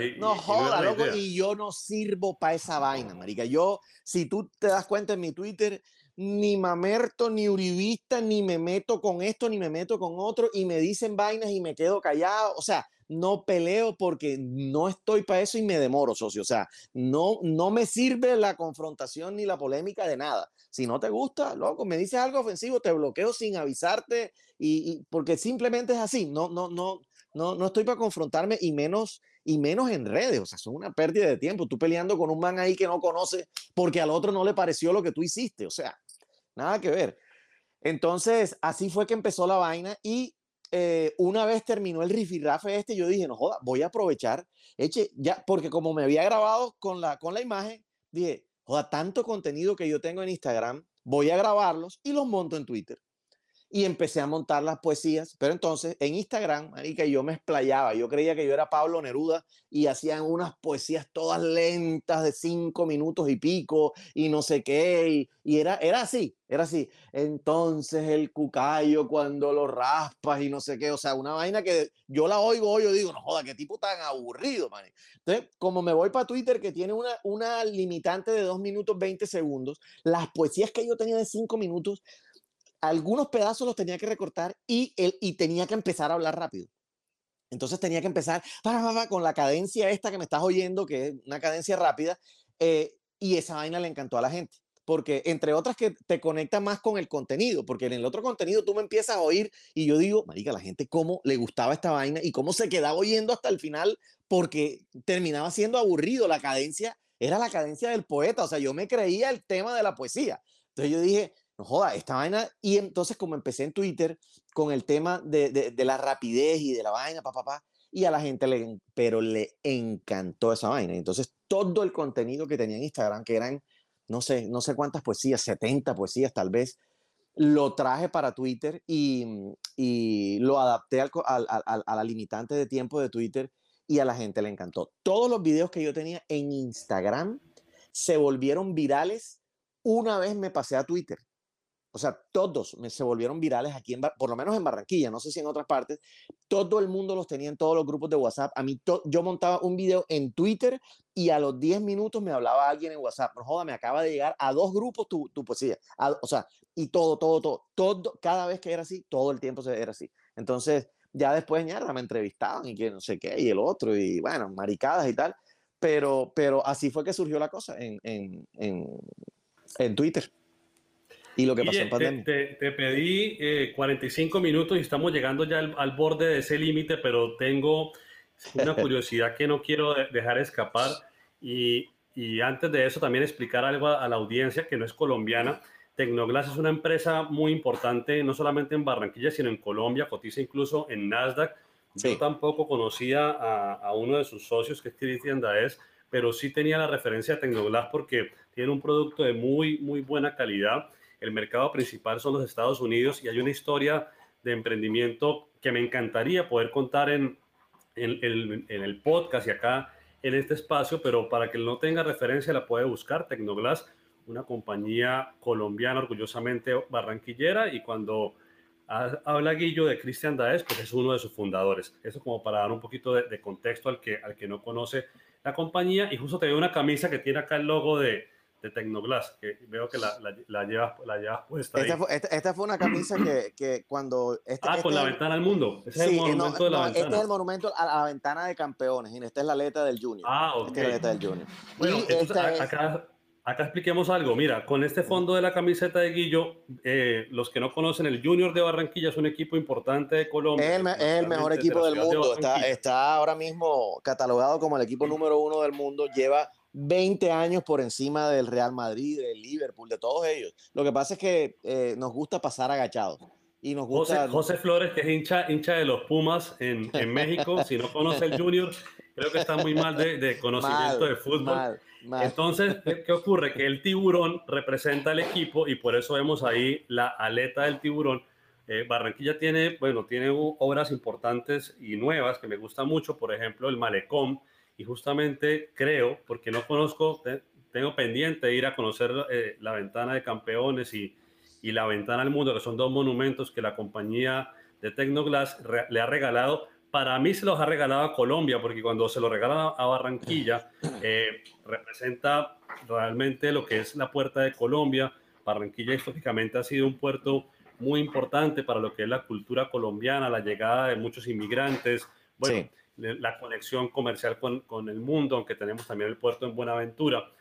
[SPEAKER 2] Y,
[SPEAKER 3] no joda, loco, y yo no sirvo para esa vaina, marica. Yo, si tú te das cuenta en mi Twitter, ni mamerto, ni uribista, ni me meto con esto, ni me meto con otro, y me dicen vainas y me quedo callado. O sea, no peleo porque no estoy para eso y me demoro, socio. O sea, no, no me sirve la confrontación ni la polémica de nada. Si no te gusta, loco, me dices algo ofensivo, te bloqueo sin avisarte y, porque simplemente es así. No, no, no, no, no estoy para confrontarme y menos y menos en redes. O sea, son una pérdida de tiempo. Tú peleando con un man ahí que no conoce porque al otro no le pareció lo que tú hiciste. O sea, nada que ver. Entonces, así fue que empezó la vaina y eh, una vez terminó el rifirrafe este, yo dije, no joda, voy a aprovechar, eche, ya, porque como me había grabado con la, con la imagen, dije, joda, tanto contenido que yo tengo en Instagram, voy a grabarlos y los monto en Twitter y empecé a montar las poesías. Pero entonces en Instagram, marica, yo me explayaba. Yo creía que yo era Pablo Neruda y hacían unas poesías todas lentas de cinco minutos y pico y no sé qué. Y, era, era así, era así. Entonces el cucayo cuando lo raspas y no sé qué. O sea, una vaina que yo la oigo, yo digo, no joda, qué tipo tan aburrido, man. Entonces, como me voy para Twitter que tiene una, una limitante de dos minutos 20 segundos, las poesías que yo tenía de cinco minutos algunos pedazos los tenía que recortar y, él, y tenía que empezar a hablar rápido. Entonces tenía que empezar con la cadencia esta que me estás oyendo, que es una cadencia rápida, eh, y esa vaina le encantó a la gente. Porque entre otras que te conecta más con el contenido, porque en el otro contenido tú me empiezas a oír y yo digo, marica, la gente cómo le gustaba esta vaina y cómo se quedaba oyendo hasta el final porque terminaba siendo aburrido. La cadencia era la cadencia del poeta, o sea, yo me creía el tema de la poesía. Entonces yo dije, no joda, esta vaina. Y entonces, como empecé en Twitter con el tema de, de, la rapidez y de la vaina, papá, pa, y a la gente le, pero le encantó esa vaina. Entonces, todo el contenido que tenía en Instagram, que eran, no sé, no sé cuántas poesías, 70 poesías tal vez, lo traje para Twitter y, y lo adapté al, al, al, a la limitante de tiempo de Twitter y a la gente le encantó. Todos los videos que yo tenía en Instagram se volvieron virales una vez me pasé a Twitter. O sea, todos se volvieron virales aquí, en, por lo menos en Barranquilla, no sé si en otras partes. Todo el mundo los tenía en todos los grupos de WhatsApp. A mí, yo montaba un video en Twitter y a los 10 minutos me hablaba alguien en WhatsApp. No joda, me acaba de llegar a dos grupos tu, tu poesía. o sea, y todo, todo, todo, todo, cada vez que era así, todo el tiempo era así. Entonces, ya después, ya me entrevistaban y que no sé qué, y el otro, y bueno, maricadas y tal. Pero, pero así fue que surgió la cosa en, en, en, en Twitter. Y lo que pasó en pandemia.
[SPEAKER 2] Te, pedí 45 eh, minutos y estamos llegando ya al, borde de ese límite, pero tengo una curiosidad que no quiero dejar escapar. Y, y, antes de eso, también explicar algo a, la audiencia que no es colombiana. Tecnoglass es una empresa muy importante, no solamente en Barranquilla, sino en Colombia, cotiza incluso en Nasdaq. Yo tampoco conocía a, a, uno de sus socios, que es Cristian Daes, pero sí tenía la referencia a Tecnoglass porque tiene un producto de muy, muy buena calidad el mercado principal son los Estados Unidos y hay una historia de emprendimiento que me encantaría poder contar en, en, en el podcast y acá en este espacio, pero para que no tenga referencia la puede buscar, Tecnoglass, una compañía colombiana orgullosamente barranquillera y cuando habla Guillo de Cristian Daes, pues es uno de sus fundadores. Eso como para dar un poquito de, contexto al que, al que no conoce la compañía. Y justo te veo una camisa que tiene acá el logo de, de Tecnoglass, que veo que la, la, la llevas, la llevas puesta
[SPEAKER 3] esta Fue, esta, fue una camisa que, que cuando...
[SPEAKER 2] Este, ah, con este la ventana al mundo. Ese es el monumento de la ventana.
[SPEAKER 3] Este es el monumento a la ventana de campeones. Y esta es la letra del Junior.
[SPEAKER 2] Ah, ok.
[SPEAKER 3] Esta es la letra del Junior.
[SPEAKER 2] Bueno, acá, Acá expliquemos algo. Mira, con este fondo de la camiseta de Guillo, eh, los que no conocen, el Junior de Barranquilla es un equipo importante de Colombia.
[SPEAKER 3] Es el, mejor equipo del mundo. Está, está, ahora mismo catalogado como el equipo número uno del mundo. Lleva 20 años por encima del Real Madrid, del Liverpool, de todos ellos. Lo que pasa es que eh, nos gusta pasar agachados. Y nos gusta...
[SPEAKER 2] José, Flores, que es hincha, hincha de los Pumas en, en México, si no conoce el Junior, creo que está muy mal de, de conocimiento de fútbol. Entonces, ¿qué, ocurre? Que el tiburón representa al equipo y por eso vemos ahí la aleta del tiburón. Eh, Barranquilla tiene, bueno, tiene obras importantes y nuevas que me gustan mucho, por ejemplo, el Malecón, y justamente creo, porque no conozco, tengo pendiente de ir a conocer eh, la ventana de campeones y, y la ventana al mundo, que son dos monumentos que la compañía de Tecnoglass le ha regalado. Para mí se los ha regalado a Colombia, porque cuando se lo regala a Barranquilla, eh, representa realmente lo que es la puerta de Colombia. Barranquilla históricamente ha sido un puerto muy importante para lo que es la cultura colombiana, la llegada de muchos inmigrantes, bueno, la conexión comercial con, con, el mundo, aunque tenemos también el puerto en Buenaventura.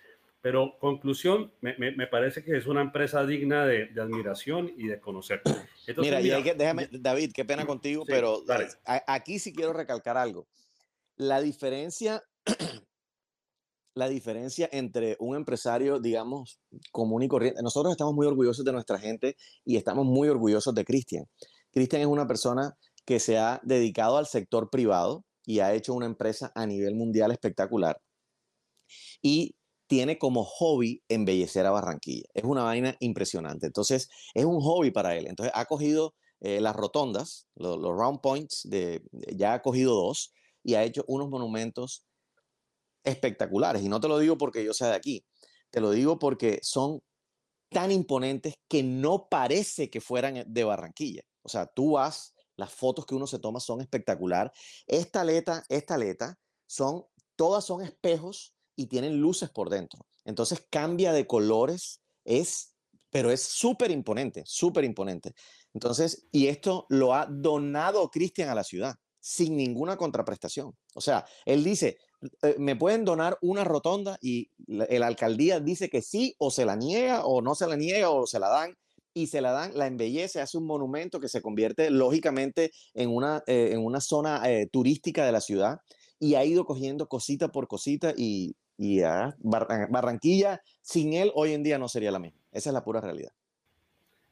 [SPEAKER 2] Pero conclusión, me, me, parece que es una empresa digna de, de admiración y de conocer.
[SPEAKER 3] mira, y hay que, déjame, David, qué pena contigo, pero aquí sí quiero recalcar algo. La diferencia, la diferencia entre un empresario, digamos, común y corriente. Nosotros estamos muy orgullosos de nuestra gente y estamos muy orgullosos de Cristian. Cristian es una persona que se ha dedicado al sector privado y ha hecho una empresa a nivel mundial espectacular. Y tiene como hobby embellecer a Barranquilla. Es una vaina impresionante. Entonces, es un hobby para él. Entonces, ha cogido eh, las rotondas, los, round points, de, ya ha cogido dos y ha hecho unos monumentos espectaculares. Y no te lo digo porque yo sea de aquí, te lo digo porque son tan imponentes que no parece que fueran de Barranquilla. O sea, tú vas, las fotos que uno se toma son espectacular. Esta aleta, esta aleta, son, todas son espejos y tienen luces por dentro. Entonces cambia de colores, es, pero es súper imponente, súper imponente. Entonces, y esto lo ha donado Cristian a la ciudad sin ninguna contraprestación. O sea, él dice, eh, me pueden donar una rotonda y la, alcaldía dice que sí o se la niega o no se la niega o se la dan y se la dan, la embellece, hace un monumento que se convierte lógicamente en una, eh, en una zona eh, turística de la ciudad y ha ido cogiendo cosita por cosita y y Barranquilla sin él hoy en día no sería la misma. Esa es la pura realidad.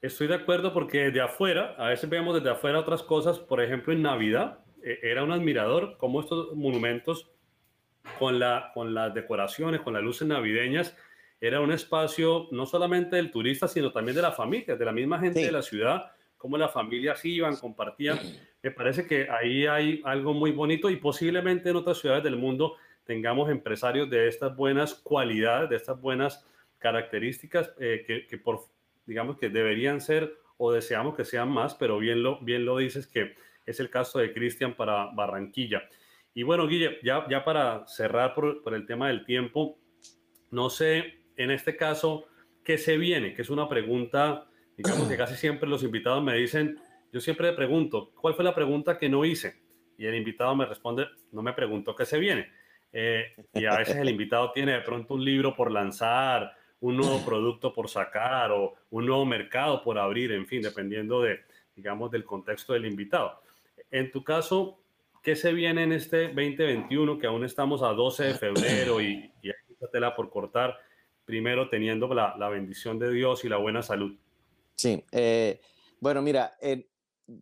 [SPEAKER 2] Estoy de acuerdo porque de afuera, a veces vemos desde afuera otras cosas, por ejemplo en Navidad, eh, era un admirador como estos monumentos con, la, con las decoraciones, con las luces navideñas, era un espacio no solamente del turista, sino también de la familia, de la misma gente de la ciudad, como las familias iban, compartían. Me parece que ahí hay algo muy bonito y posiblemente en otras ciudades del mundo tengamos empresarios de estas buenas cualidades, de estas buenas características eh, que, por, digamos que deberían ser o deseamos que sean más, pero bien lo, bien lo dices que es el caso de Cristian para Barranquilla. Y bueno, Guille, ya, ya para cerrar por, por, el tema del tiempo, no sé en este caso qué se viene, que es una pregunta, digamos que casi siempre los invitados me dicen, yo siempre le pregunto, ¿cuál fue la pregunta que no hice? Y el invitado me responde, no me preguntó qué se viene. Eh, y a veces el invitado tiene de pronto un libro por lanzar, un nuevo producto por sacar o un nuevo mercado por abrir, en fin, dependiendo de, digamos, del contexto del invitado. En tu caso, ¿qué se viene en este 2021 que aún estamos a 12 de febrero y, y hay tela por cortar, primero teniendo la, la, bendición de Dios y la buena salud?
[SPEAKER 3] Sí, eh, bueno, mira, eh,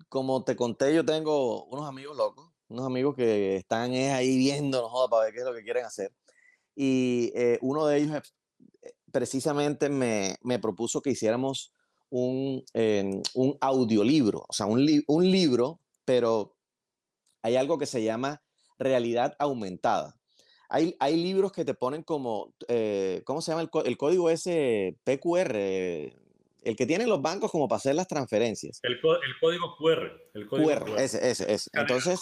[SPEAKER 3] como te conté, yo tengo unos amigos locos unos amigos que están ahí viendo, no joda, para ver qué es lo que quieren hacer. Y eh, uno de ellos eh, precisamente me, me, propuso que hiciéramos un, un audiolibro, o sea, un, un libro, pero hay algo que se llama realidad aumentada. Hay, hay libros que te ponen como, eh, ¿cómo se llama el, el, código ese PQR? el que tienen los bancos como para hacer las transferencias.
[SPEAKER 2] El, el código QR. El código
[SPEAKER 3] QR, ese, ese, ese. Entonces,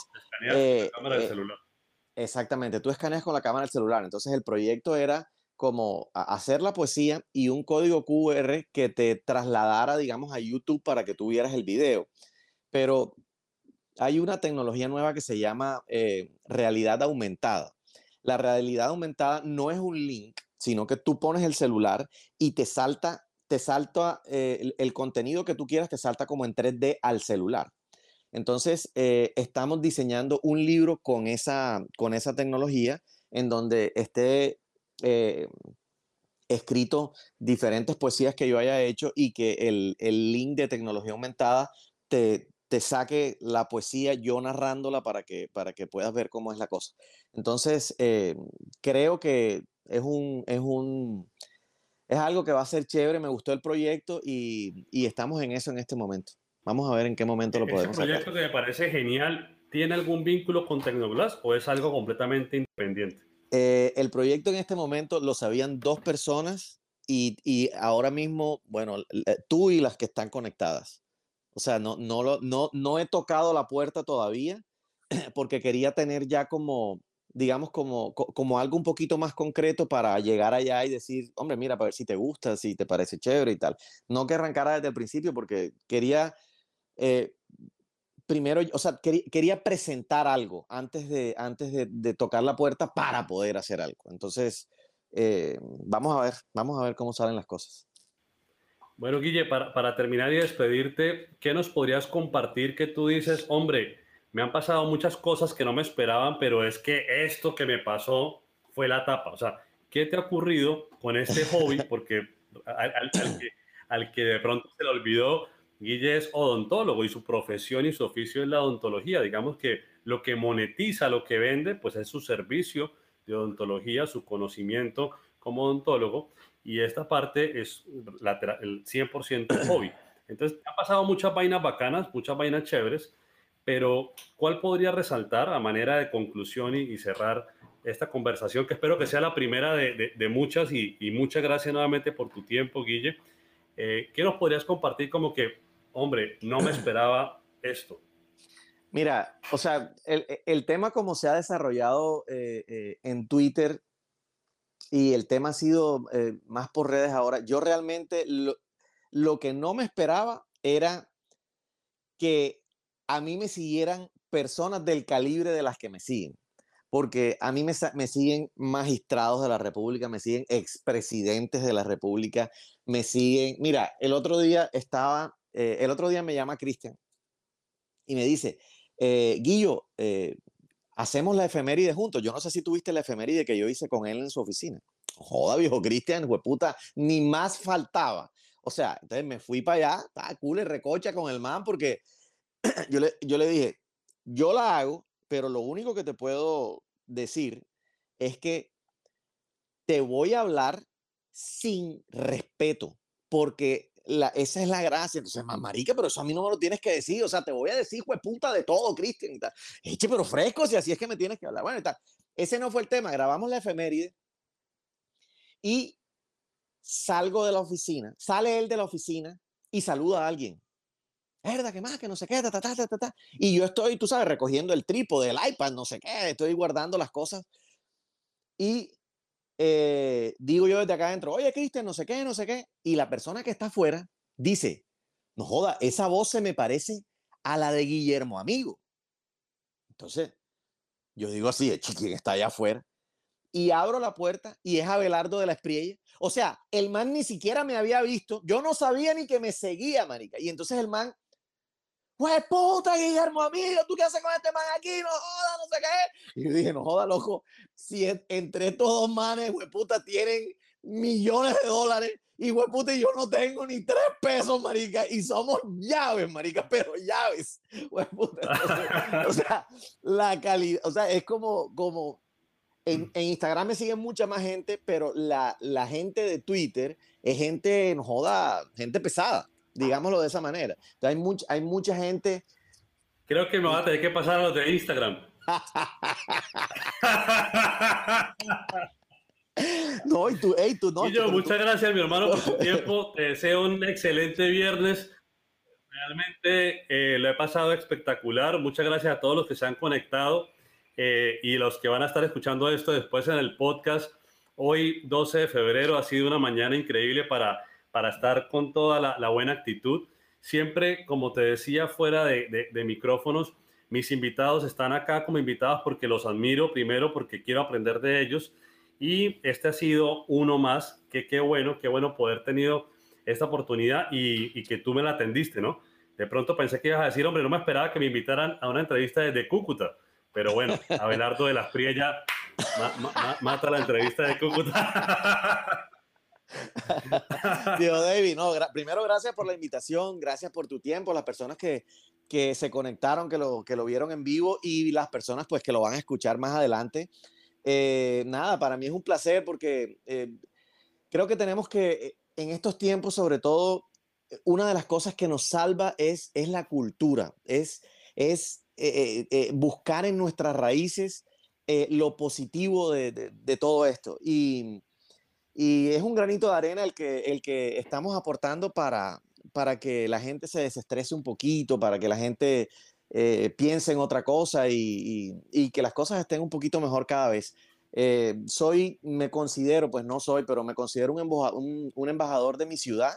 [SPEAKER 2] eh, la cámara del eh, celular.
[SPEAKER 3] Exactamente, tú escaneas con la cámara del celular. Entonces, el proyecto era como hacer la poesía y un código QR que te trasladara, digamos, a YouTube para que tú vieras el video. Pero hay una tecnología nueva que se llama eh, realidad aumentada. La realidad aumentada no es un link, sino que tú pones el celular y te salta, te salta eh, el, contenido que tú quieras, te salta como en 3D al celular. Entonces, eh, estamos diseñando un libro con esa, con esa tecnología en donde esté escrito diferentes poesías que yo haya hecho y que el, el link de tecnología aumentada te, te saque la poesía yo narrándola para que, para que puedas ver cómo es la cosa. Entonces, eh, creo que es un, es un, es algo que va a ser chévere, me gustó el proyecto y, y estamos en eso en este momento. Vamos a ver en qué momento lo podemos
[SPEAKER 2] hacer. proyecto que me parece genial, ¿tiene algún vínculo con Tecnoglass o es algo completamente independiente?
[SPEAKER 3] Eh, el proyecto en este momento lo sabían dos personas y, y ahora mismo, bueno, tú y las que están conectadas. O sea, no, no, no, no he tocado la puerta todavía porque quería tener ya como, digamos, como, como algo un poquito más concreto para llegar allá y decir, hombre, mira, para ver si te gusta, si te parece chévere y tal. No que arrancara desde el principio porque quería, eh, primero, o sea, quería, presentar algo antes, de, antes de, tocar la puerta para poder hacer algo. Entonces, eh, vamos a ver, vamos a ver cómo salen las cosas.
[SPEAKER 2] Bueno, Guille, para, para, terminar y despedirte, ¿qué nos podrías compartir que tú dices, hombre, me han pasado muchas cosas que no me esperaban, pero es que esto que me pasó fue la tapa? O sea, ¿qué te ha ocurrido con este hobby? Porque al, que, al, que, de pronto se le olvidó, Guille es odontólogo y su profesión y su oficio es la odontología. Digamos que lo que monetiza, lo que vende, pues es su servicio de odontología, su conocimiento como odontólogo y esta parte es el 100% hobby. Entonces, ha pasado muchas vainas bacanas, muchas vainas chéveres, pero ¿cuál podría resaltar a manera de conclusión y, cerrar esta conversación, que espero que sea la primera de, de, muchas y, y, muchas gracias nuevamente por tu tiempo, Guille? Eh, ¿Qué nos podrías compartir como que, hombre, no me esperaba esto?
[SPEAKER 3] Mira, o sea, el, el tema como se ha desarrollado eh, eh, en Twitter y el tema ha sido eh, más por redes ahora. Yo realmente lo, que no me esperaba era que a mí me siguieran personas del calibre de las que me siguen. Porque a mí me, me siguen magistrados de la República, me siguen expresidentes de la República, me siguen. Mira, el otro día estaba, eh, el otro día me llama Cristian y me dice, eh, Guillo, hacemos la efeméride juntos. Yo no sé si tuviste la efeméride que yo hice con él en su oficina. Joda, viejo Cristian, puta, ni más faltaba. O sea, entonces me fui para allá, estaba cool, recocha con el man, porque yo le, yo le dije, yo la hago, pero lo único que te puedo decir es que te voy a hablar sin respeto, porque esa es la gracia. Entonces, marica, pero eso a mí no me lo tienes que decir. O sea, te voy a decir, pues puta de todo, Cristian. Eche, pero fresco, si así es que me tienes que hablar. Bueno, está. Ese no fue el tema. Grabamos la efeméride y salgo de la oficina. Sale él de la oficina y saluda a alguien. ¿Verdad? ¿Qué más? Que no sé qué, ta, ta, ta, ta, ta. Y yo estoy, tú sabes, recogiendo el trípode del iPad, no sé qué, estoy guardando las cosas. Y eh, digo yo desde acá adentro, oye, Cristian, no sé qué, no sé qué. Y la persona que está afuera dice, no joda, esa voz se me parece a la de Guillermo Amigo. Entonces, yo digo así, ¿quién está allá afuera? Y abro la puerta y es Abelardo de la Espriella. O sea, el man ni siquiera me había visto. Yo no sabía ni que me seguía, marica. Y entonces el man ¡Pues puta, Guillermo, amigo! ¿Tú qué haces con este man aquí? No joda, no sé qué. Y yo dije, no joda, loco. Si entre estos dos manes, güey, puta, tienen millones de dólares y güey, puta, y yo no tengo ni tres pesos, marica. Y somos llaves, marica, pero llaves. Güey, puta. o sea, la calidad, o sea, es como, como en, en, Instagram me siguen mucha más gente, pero la, la gente de Twitter es gente, no joda, gente pesada. Digámoslo de esa manera. hay, hay mucha gente...
[SPEAKER 2] Creo que me va a tener que pasar a los de Instagram.
[SPEAKER 3] no, y tú, hey, tú no.
[SPEAKER 2] Y yo, muchas gracias, mi hermano, por tu tiempo. Te deseo un excelente viernes. Realmente eh, lo he pasado espectacular. Muchas gracias a todos los que se han conectado eh, y los que van a estar escuchando esto después en el podcast. Hoy, 12 de febrero, ha sido una mañana increíble para, para estar con toda la, buena actitud. Siempre, como te decía, fuera de, de micrófonos, mis invitados están acá como invitados porque los admiro, primero porque quiero aprender de ellos y este ha sido uno más, que qué bueno, qué bueno poder tenido esta oportunidad y, que tú me la atendiste, ¿no? De pronto pensé que ibas a decir, hombre, no me esperaba que me invitaran a una entrevista desde Cúcuta, pero bueno, Abelardo de las Frías ya mata la entrevista de Cúcuta.
[SPEAKER 3] Dios David, no, primero gracias por la invitación, gracias por tu tiempo, las personas que, que se conectaron, que lo, que lo vieron en vivo y las personas pues que lo van a escuchar más adelante. Eh, nada, para mí es un placer porque eh, creo que tenemos que, eh, en estos tiempos sobre todo, una de las cosas que nos salva es, es la cultura, es, es buscar en nuestras raíces lo positivo de, de, todo esto. Y, y, es un granito de arena el que, el que estamos aportando para, para que la gente se desestrese un poquito, para que la gente eh, piense en otra cosa y, que las cosas estén un poquito mejor cada vez. Eh, soy, me considero, pues no soy, pero me considero un, un, embajador de mi ciudad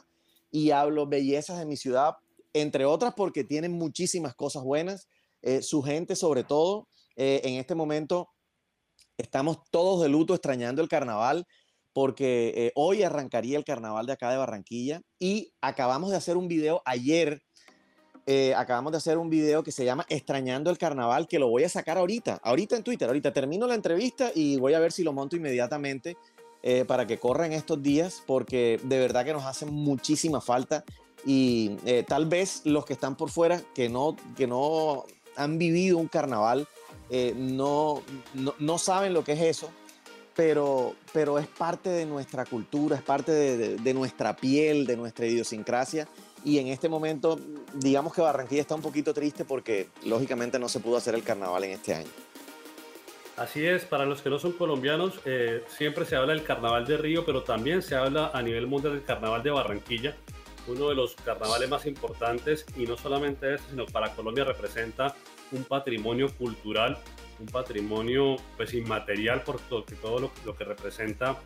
[SPEAKER 3] y hablo bellezas de mi ciudad, entre otras porque tienen muchísimas cosas buenas, eh, su gente sobre todo. en este momento estamos todos de luto extrañando el carnaval porque hoy arrancaría el carnaval de acá de Barranquilla y acabamos de hacer un video ayer eh, acabamos de hacer un video que se llama Extrañando el Carnaval, que lo voy a sacar ahorita, ahorita en Twitter. Ahorita termino la entrevista y voy a ver si lo monto inmediatamente eh, para que corra en estos días, porque de verdad que nos hace muchísima falta. Y eh, tal vez los que están por fuera, que no, que no han vivido un carnaval, no, no, saben lo que es eso, pero, pero es parte de nuestra cultura, es parte de nuestra piel, de nuestra idiosincrasia y en este momento, digamos que Barranquilla está un poquito triste porque lógicamente no se pudo hacer el carnaval en este año.
[SPEAKER 2] Así es, para los que no son colombianos, eh, siempre se habla del carnaval de Río, pero también se habla a nivel mundial del carnaval de Barranquilla, uno de los carnavales más importantes y no solamente eso, sino para Colombia representa un patrimonio cultural, un patrimonio pues inmaterial por todo, todo lo, lo que representa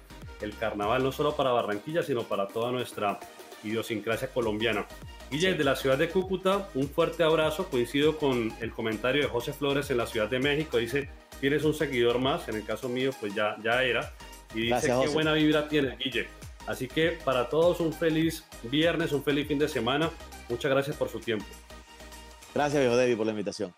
[SPEAKER 2] el carnaval, no solo para Barranquilla, sino para toda nuestra idiosincrasia colombiana. Guille, de la ciudad de Cúcuta, un fuerte abrazo. Coincido con el comentario de José Flores en la Ciudad de México. Dice, tienes un seguidor más, en el caso mío, pues ya, ya era. Y dice, qué buena vibra tienes, Guille. Así que para todos un feliz viernes, un feliz fin de semana. Muchas gracias por su tiempo.
[SPEAKER 3] Gracias, viejo David, por la invitación.